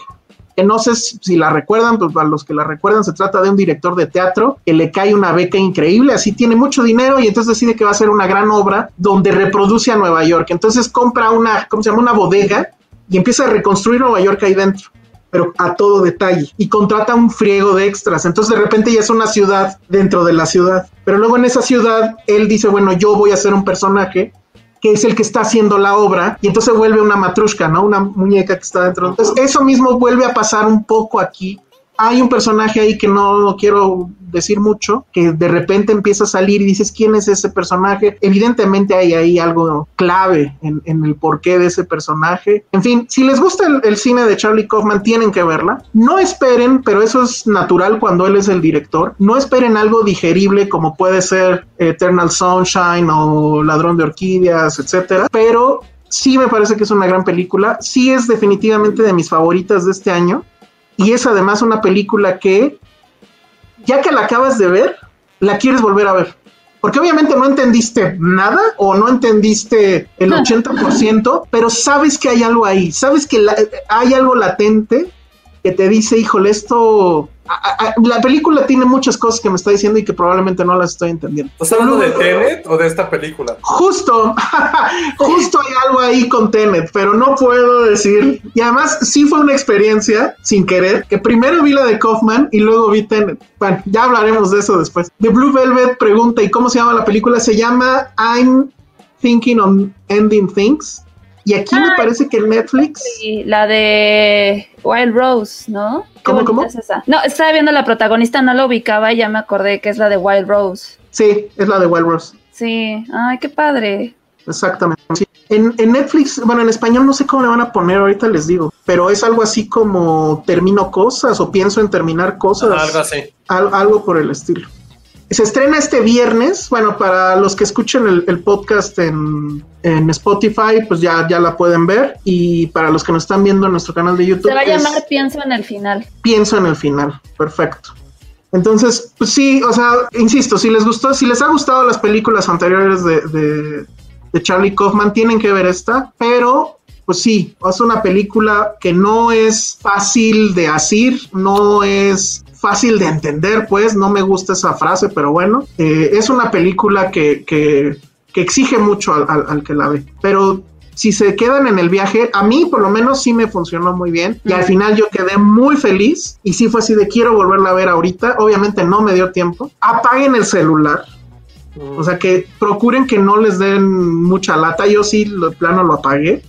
que no sé si la recuerdan, pues para los que la recuerdan, se trata de un director de teatro que le cae una beca increíble, así tiene mucho dinero y entonces decide que va a hacer una gran obra donde reproduce a Nueva York. Entonces compra una, ¿cómo se llama? Una bodega y empieza a reconstruir Nueva York ahí dentro pero a todo detalle y contrata un friego de extras. Entonces de repente ya es una ciudad dentro de la ciudad. Pero luego en esa ciudad él dice, bueno, yo voy a ser un personaje que es el que está haciendo la obra, y entonces vuelve una matrushka, ¿no? Una muñeca que está dentro. Entonces, eso mismo vuelve a pasar un poco aquí. Hay un personaje ahí que no quiero decir mucho, que de repente empieza a salir y dices, ¿quién es ese personaje? Evidentemente hay ahí algo clave en, el porqué de ese personaje. En fin, si les gusta el, cine de Charlie Kaufman, tienen que verla. No esperen, pero eso es natural cuando él es el director, no esperen algo digerible como puede ser Eternal Sunshine o Ladrón de Orquídeas, etcétera, pero sí me parece que es una gran película, sí es definitivamente de mis favoritas de este año y es además una película que ya que la acabas de ver, la quieres volver a ver. Porque obviamente no entendiste nada o no entendiste el 80%, pero sabes que hay algo ahí, sabes que hay algo latente que te dice, híjole, esto la película tiene muchas cosas que me está diciendo y que probablemente no las estoy entendiendo. ¿Estás hablando de Tenet o de esta película? Justo, justo hay algo ahí con Tenet, pero no puedo decir. Y además, sí fue una experiencia sin querer, que primero vi la de Kaufman y luego vi Tenet. Bueno, ya hablaremos de eso después. The Blue Velvet pregunta, ¿y cómo se llama la película? Se llama I'm Thinking on Ending Things. Y aquí me parece que Netflix. la de Wild Rose, ¿no? ¿Cómo, cómo? No, estaba viendo la protagonista, no la ubicaba y ya me acordé que es la de Wild Rose. Sí, es la de Wild Rose. Sí, ay, qué padre. Exactamente. En, Netflix, bueno, en español no sé cómo le van a poner, ahorita les digo, pero es algo así como termino cosas o pienso en terminar cosas. algo así. algo por el estilo. Se estrena este viernes. Bueno, para los que escuchen el, podcast en, Spotify, pues ya, ya la pueden ver. Y para los que nos están viendo en nuestro canal de YouTube. Se va a llamar Pienso en el final. Pienso en el final. Perfecto. Entonces, pues sí, o sea, insisto, si les gustó, si les ha gustado las películas anteriores de, de Charlie Kaufman, tienen que ver esta, pero pues sí, es una película que no es fácil de asir, no es fácil de entender, pues no me gusta esa frase, pero bueno, eh, es una película que, que, exige mucho al, que la ve, pero si se quedan en el viaje, a mí por lo menos sí me funcionó muy bien y al final yo quedé muy feliz y sí fue así de quiero volverla a ver ahorita, obviamente no me dio tiempo, apaguen el celular. O sea que procuren que no les den mucha lata. Yo sí, de plano lo apagué.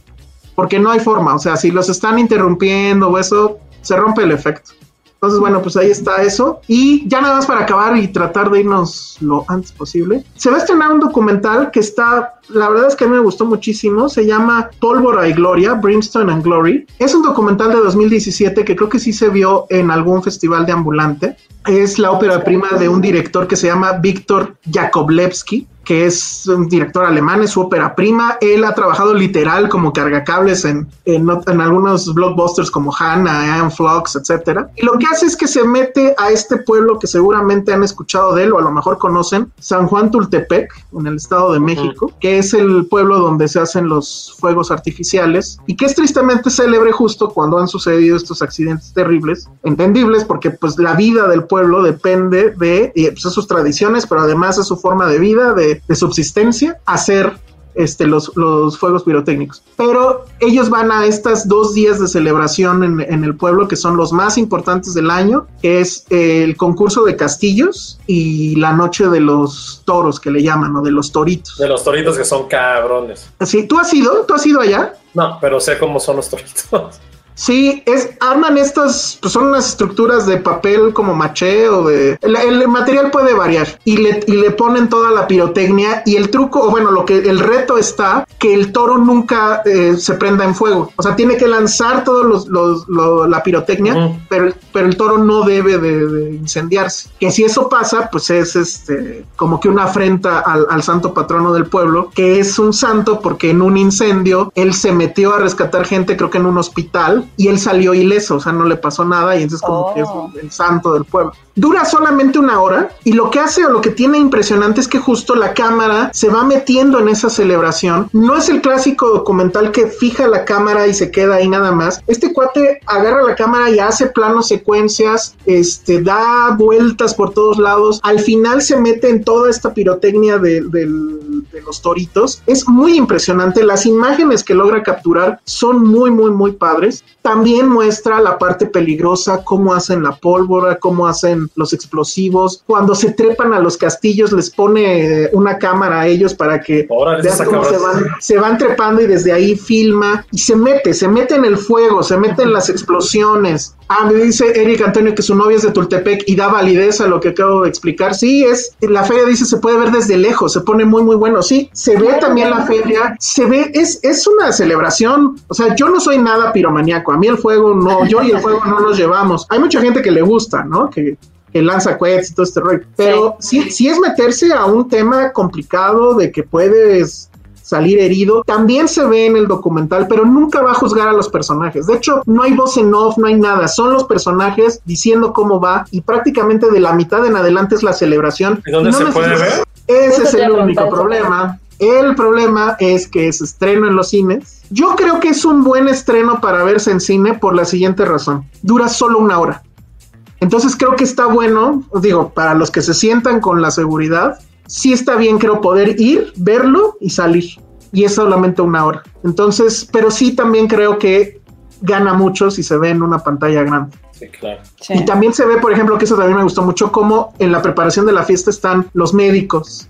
Porque no hay forma. O sea, si los están interrumpiendo o eso, se rompe el efecto. Entonces, bueno, pues ahí está eso. Y ya nada más para acabar y tratar de irnos lo antes posible. Se va a estrenar un documental que está, la verdad es que a mí me gustó muchísimo. Se llama Pólvora y Gloria, Brimstone and Glory. Es un documental de 2017 que creo que sí se vio en algún festival de ambulante. Es la ópera prima de un director que se llama Víctor Jakoblewski que es un director alemán, es su ópera prima. Él ha trabajado literal como cargacables en, en, en algunos blockbusters como Hannah, Iron Flux, etc. Y lo que hace es que se mete a este pueblo que seguramente han escuchado de él o a lo mejor conocen, San Juan Tultepec, en el Estado de México, que es el pueblo donde se hacen los fuegos artificiales y que es tristemente célebre justo cuando han sucedido estos accidentes terribles, entendibles porque pues la vida del pueblo depende de pues, sus tradiciones, pero además de su forma de vida, de de, subsistencia hacer este, los, los, fuegos pirotécnicos. Pero ellos van a estos dos días de celebración en, el pueblo que son los más importantes del año, que es el concurso de castillos y la noche de los toros que le llaman, o de los toritos. De los toritos que son cabrones. Sí, ¿tú has ido? ¿Tú has ido allá? No, pero sé cómo son los toritos. Sí, es, arman estas, pues son unas estructuras de papel como maché o de... El, material puede variar y le, y le ponen toda la pirotecnia y el truco, o bueno, lo que el reto está que el toro nunca eh, se prenda en fuego. O sea, tiene que lanzar toda los, los, la pirotecnia, pero, pero el toro no debe de, incendiarse. Que si eso pasa, pues es este como que una afrenta al, al santo patrono del pueblo, que es un santo porque en un incendio él se metió a rescatar gente, creo que en un hospital, mal y él salió ileso, o sea, no le pasó nada y entonces como que es Oh. el santo del pueblo. Dura solamente una hora y lo que hace o lo que tiene impresionante es que justo la cámara se va metiendo en esa celebración. No es el clásico documental que fija la cámara y se queda ahí nada más. Este cuate agarra la cámara y hace planos secuencias, este, da vueltas por todos lados. Al final se mete en toda esta pirotecnia de los toritos. Es muy impresionante. Las imágenes que logra capturar son muy, muy, muy padres. También muestra la parte peligrosa, cómo hacen la pólvora, cómo hacen los explosivos. Cuando se trepan a los castillos, les pone eh, una cámara a ellos para que está cómo se van, se van trepando y desde ahí filma y se mete, se mete en el fuego, se mete en las explosiones. Ah, me dice Eric Antonio que su novia es de Tultepec y da validez a lo que acabo de explicar. Sí, es, la feria dice se puede ver desde lejos, se pone muy, muy bueno. Sí, se ve también la feria, se ve, es, es una celebración. O sea, yo no soy nada piromaniaco, a mí el fuego no, yo y el fuego no nos llevamos. Hay mucha gente que le gusta, ¿no? Que, que lanza cohetes y todo este rollo. Pero sí. sí es meterse a un tema complicado de que puedes salir herido. También se ve en el documental, pero nunca va a juzgar a los personajes. De hecho, no hay voz en off, no hay nada. Son los personajes diciendo cómo va y prácticamente de la mitad en adelante es la celebración. ¿Y dónde no se puede ver? Ese es el único problema. El problema es que es estreno en los cines. Yo creo que es un buen estreno para verse en cine por la siguiente razón. Dura solo una hora. Entonces creo que está bueno, digo, para los que se sientan con la seguridad, sí está bien, creo, poder ir, verlo y salir. Y es solamente una hora. Entonces, pero sí también creo que gana mucho si se ve en una pantalla grande. Sí, claro. Sí. Y también se ve, por ejemplo, que eso también me gustó mucho, cómo en la preparación de la fiesta están los médicos,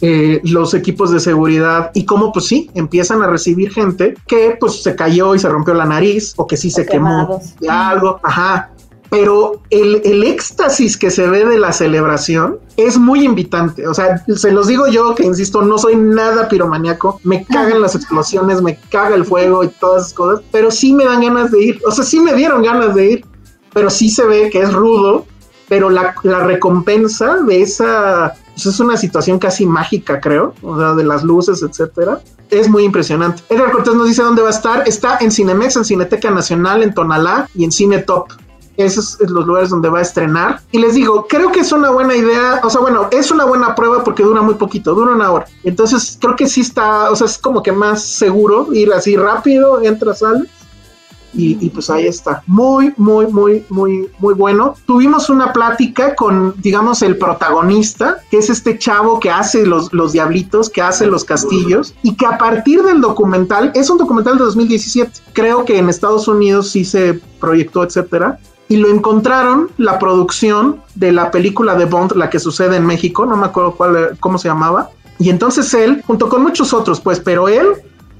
eh, los equipos de seguridad y cómo, pues sí, empiezan a recibir gente que pues se cayó y se rompió la nariz o que sí se quemó de algo, ajá. Pero el, éxtasis que se ve de la celebración es muy invitante. O sea, se los digo yo que, insisto, no soy nada piromaníaco. Me cagan las explosiones, me caga el fuego y todas esas cosas. Pero sí me dan ganas de ir. O sea, sí me dieron ganas de ir. Pero sí se ve que es rudo. Pero la, la recompensa de esa... pues es una situación casi mágica, creo. O sea, de las luces, etcétera. Es muy impresionante. Edgar Cortés nos dice dónde va a estar. Está en Cinemex, en Cineteca Nacional, en Tonalá y en Cine Top esos son los lugares donde va a estrenar. Y les digo, creo que es una buena idea, o sea, bueno, es una buena prueba porque dura muy poquito, dura una hora. Entonces, creo que sí está, o sea, es como que más seguro ir así rápido, entra, sale. Y, y, pues ahí está. Muy, muy, muy, muy, muy bueno. Tuvimos una plática con, digamos, el protagonista, que es este chavo que hace los, los diablitos, que hace los castillos, y que a partir del documental, es un documental de 2017, creo que en Estados Unidos sí se proyectó, etcétera, y lo encontraron la producción de la película de Bond, la que sucede en México, no me acuerdo cuál, cómo se llamaba, y entonces él, junto con muchos otros, pues, pero él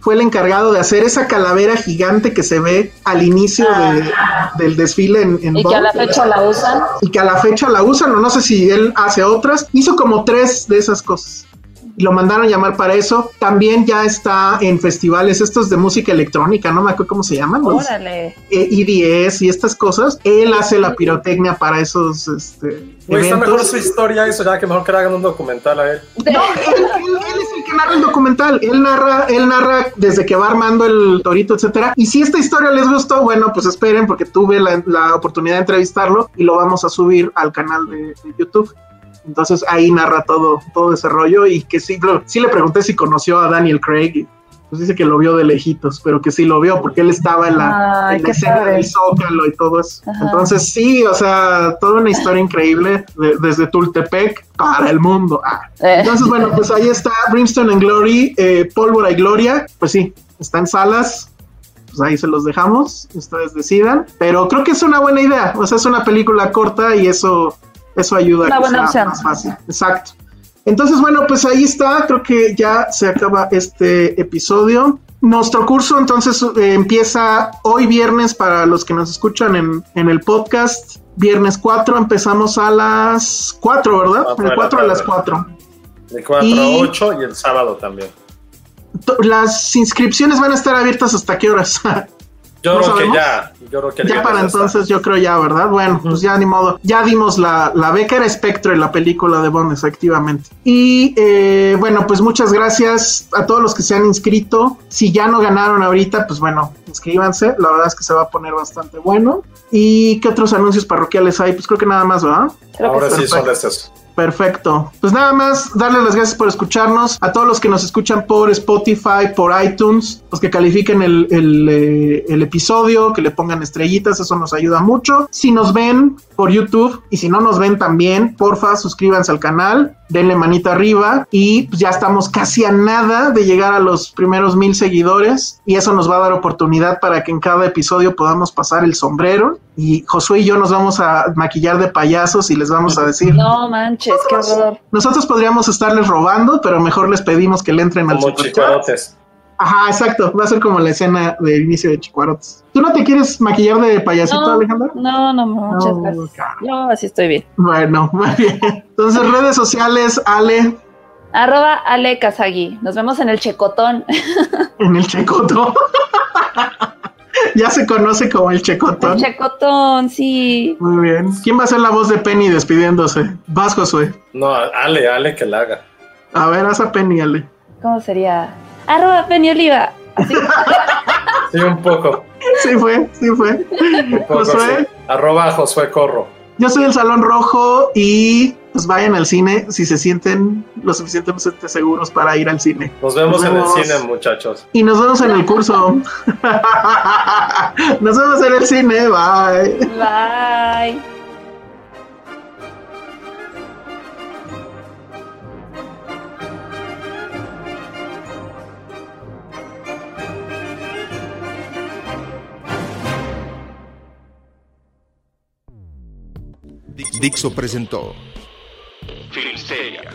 fue el encargado de hacer esa calavera gigante que se ve al inicio de, del desfile en, en Y que Bond, a la fecha la usan. y que a la fecha la usan, o no sé si él hace otras, hizo como tres de esas cosas. Lo mandaron a llamar para eso. También ya está en festivales estos de música electrónica, no me acuerdo cómo se llaman. los, Órale. eh, EDS y estas cosas. Él hace la pirotecnia para esos este, está mejor su historia eso ya que mejor que le hagan un documental a él. No, él, él- él es el que narra el documental. Él narra, él narra desde que va armando el torito, etcétera. Y si esta historia les gustó, bueno, pues esperen porque tuve la, la oportunidad de entrevistarlo y lo vamos a subir al canal de, de YouTube. Entonces ahí narra todo, todo ese rollo y que sí, sí le pregunté si conoció a Daniel Craig. Pues dice que lo vio de lejitos, pero que sí lo vio porque él estaba en la, Ay, en la qué escena padre. del Zócalo y todo eso. Ajá. Entonces sí, o sea, toda una historia increíble de- desde Tultepec para el mundo. Ah. Eh. Entonces, bueno, pues ahí está Brimstone and Glory, eh, Pólvora y Gloria. Pues sí, está en salas. Pues ahí se los dejamos, ustedes decidan. Pero creo que es una buena idea. O sea, es una película corta y eso, eso ayuda Una a que buena sea opción. más fácil. Exacto. Entonces, bueno, pues ahí está. Creo que ya se acaba este episodio. Nuestro curso entonces eh, empieza hoy viernes para los que nos escuchan en, en el podcast. Viernes 4, empezamos a las 4, ¿verdad? Cuatro de El la 4 a las tarde. 4. De 4 Y- a 8 y el sábado también. Las inscripciones van a estar abiertas hasta qué horas? Yo ¿No creo que sabemos? ya. Yo creo que Ya para está. entonces yo creo ya, ¿verdad? Bueno, pues ya ni modo. Ya dimos la, la beca, era Spectre, la película de Bond, efectivamente. Y eh, bueno, pues muchas gracias a todos los que se han inscrito. Si ya no ganaron ahorita, pues bueno, inscríbanse. La verdad es que se va a poner bastante bueno. ¿Y qué otros anuncios parroquiales hay? Pues creo que nada más, ¿verdad? Creo que Ahora sí perfecto. son de estos. Perfecto. Pues nada más, darles las gracias por escucharnos. A todos los que nos escuchan por Spotify, por iTunes, los que califiquen el, el, eh, el episodio, que le pongan estrellitas, eso nos ayuda mucho. Si nos ven por YouTube y si no nos ven también, porfa, suscríbanse al canal, denle manita arriba y pues ya estamos casi a nada de llegar a los primeros mil seguidores y eso nos va a dar oportunidad para que en cada episodio podamos pasar el sombrero y Josué y yo nos vamos a maquillar de payasos y les vamos a decir No manches, qué horror. nosotros podríamos estarles robando, pero mejor les pedimos que le entren al Como superchat. Ajá, exacto. Va a ser como la escena de inicio de Chicuarotes. ¿Tú no te quieres maquillar de payasito, No, Alejandra? no, no, muchas No, gracias. cara. Yo así estoy bien. Bueno, muy bien. Entonces, redes sociales, Ale, Arroba Ale Kazagi. Nos vemos en el Checotón. en el Checoto. ya se conoce como el El Checotón. Checotón, sí. Muy bien. ¿Quién va a ser la voz de Penny despidiéndose? Vas, Josué. No, Ale, Ale que la haga. A ver, haz a Penny, Ale. ¿Cómo sería? Arroba Penny Oliva. Sí, un poco. Sí fue, sí fue. Poco Josué. sí. Arroba Josué Corro. Yo soy el Salón Rojo y pues vayan al cine si se sienten lo suficientemente seguros para ir al cine. Nos vemos Nos en el cine, muchachos. Y nos vemos en el curso. nos vemos en el cine. Bye. Bye. Dixo presentó Filmsteria,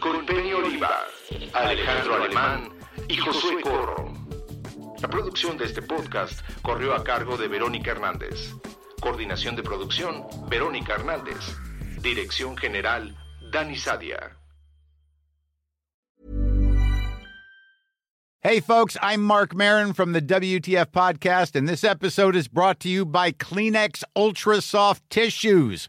con Penny Oliva, Alejandro Alemán y Josué Corro. La producción de este podcast corrió a cargo de Verónica Hernández. Coordinación de producción, Verónica Hernández. Dirección General, Dani Sadia. Hey, folks, I'm Mark Marin from the WTF Podcast, and this episode is brought to you by Kleenex Ultra Soft Tissues,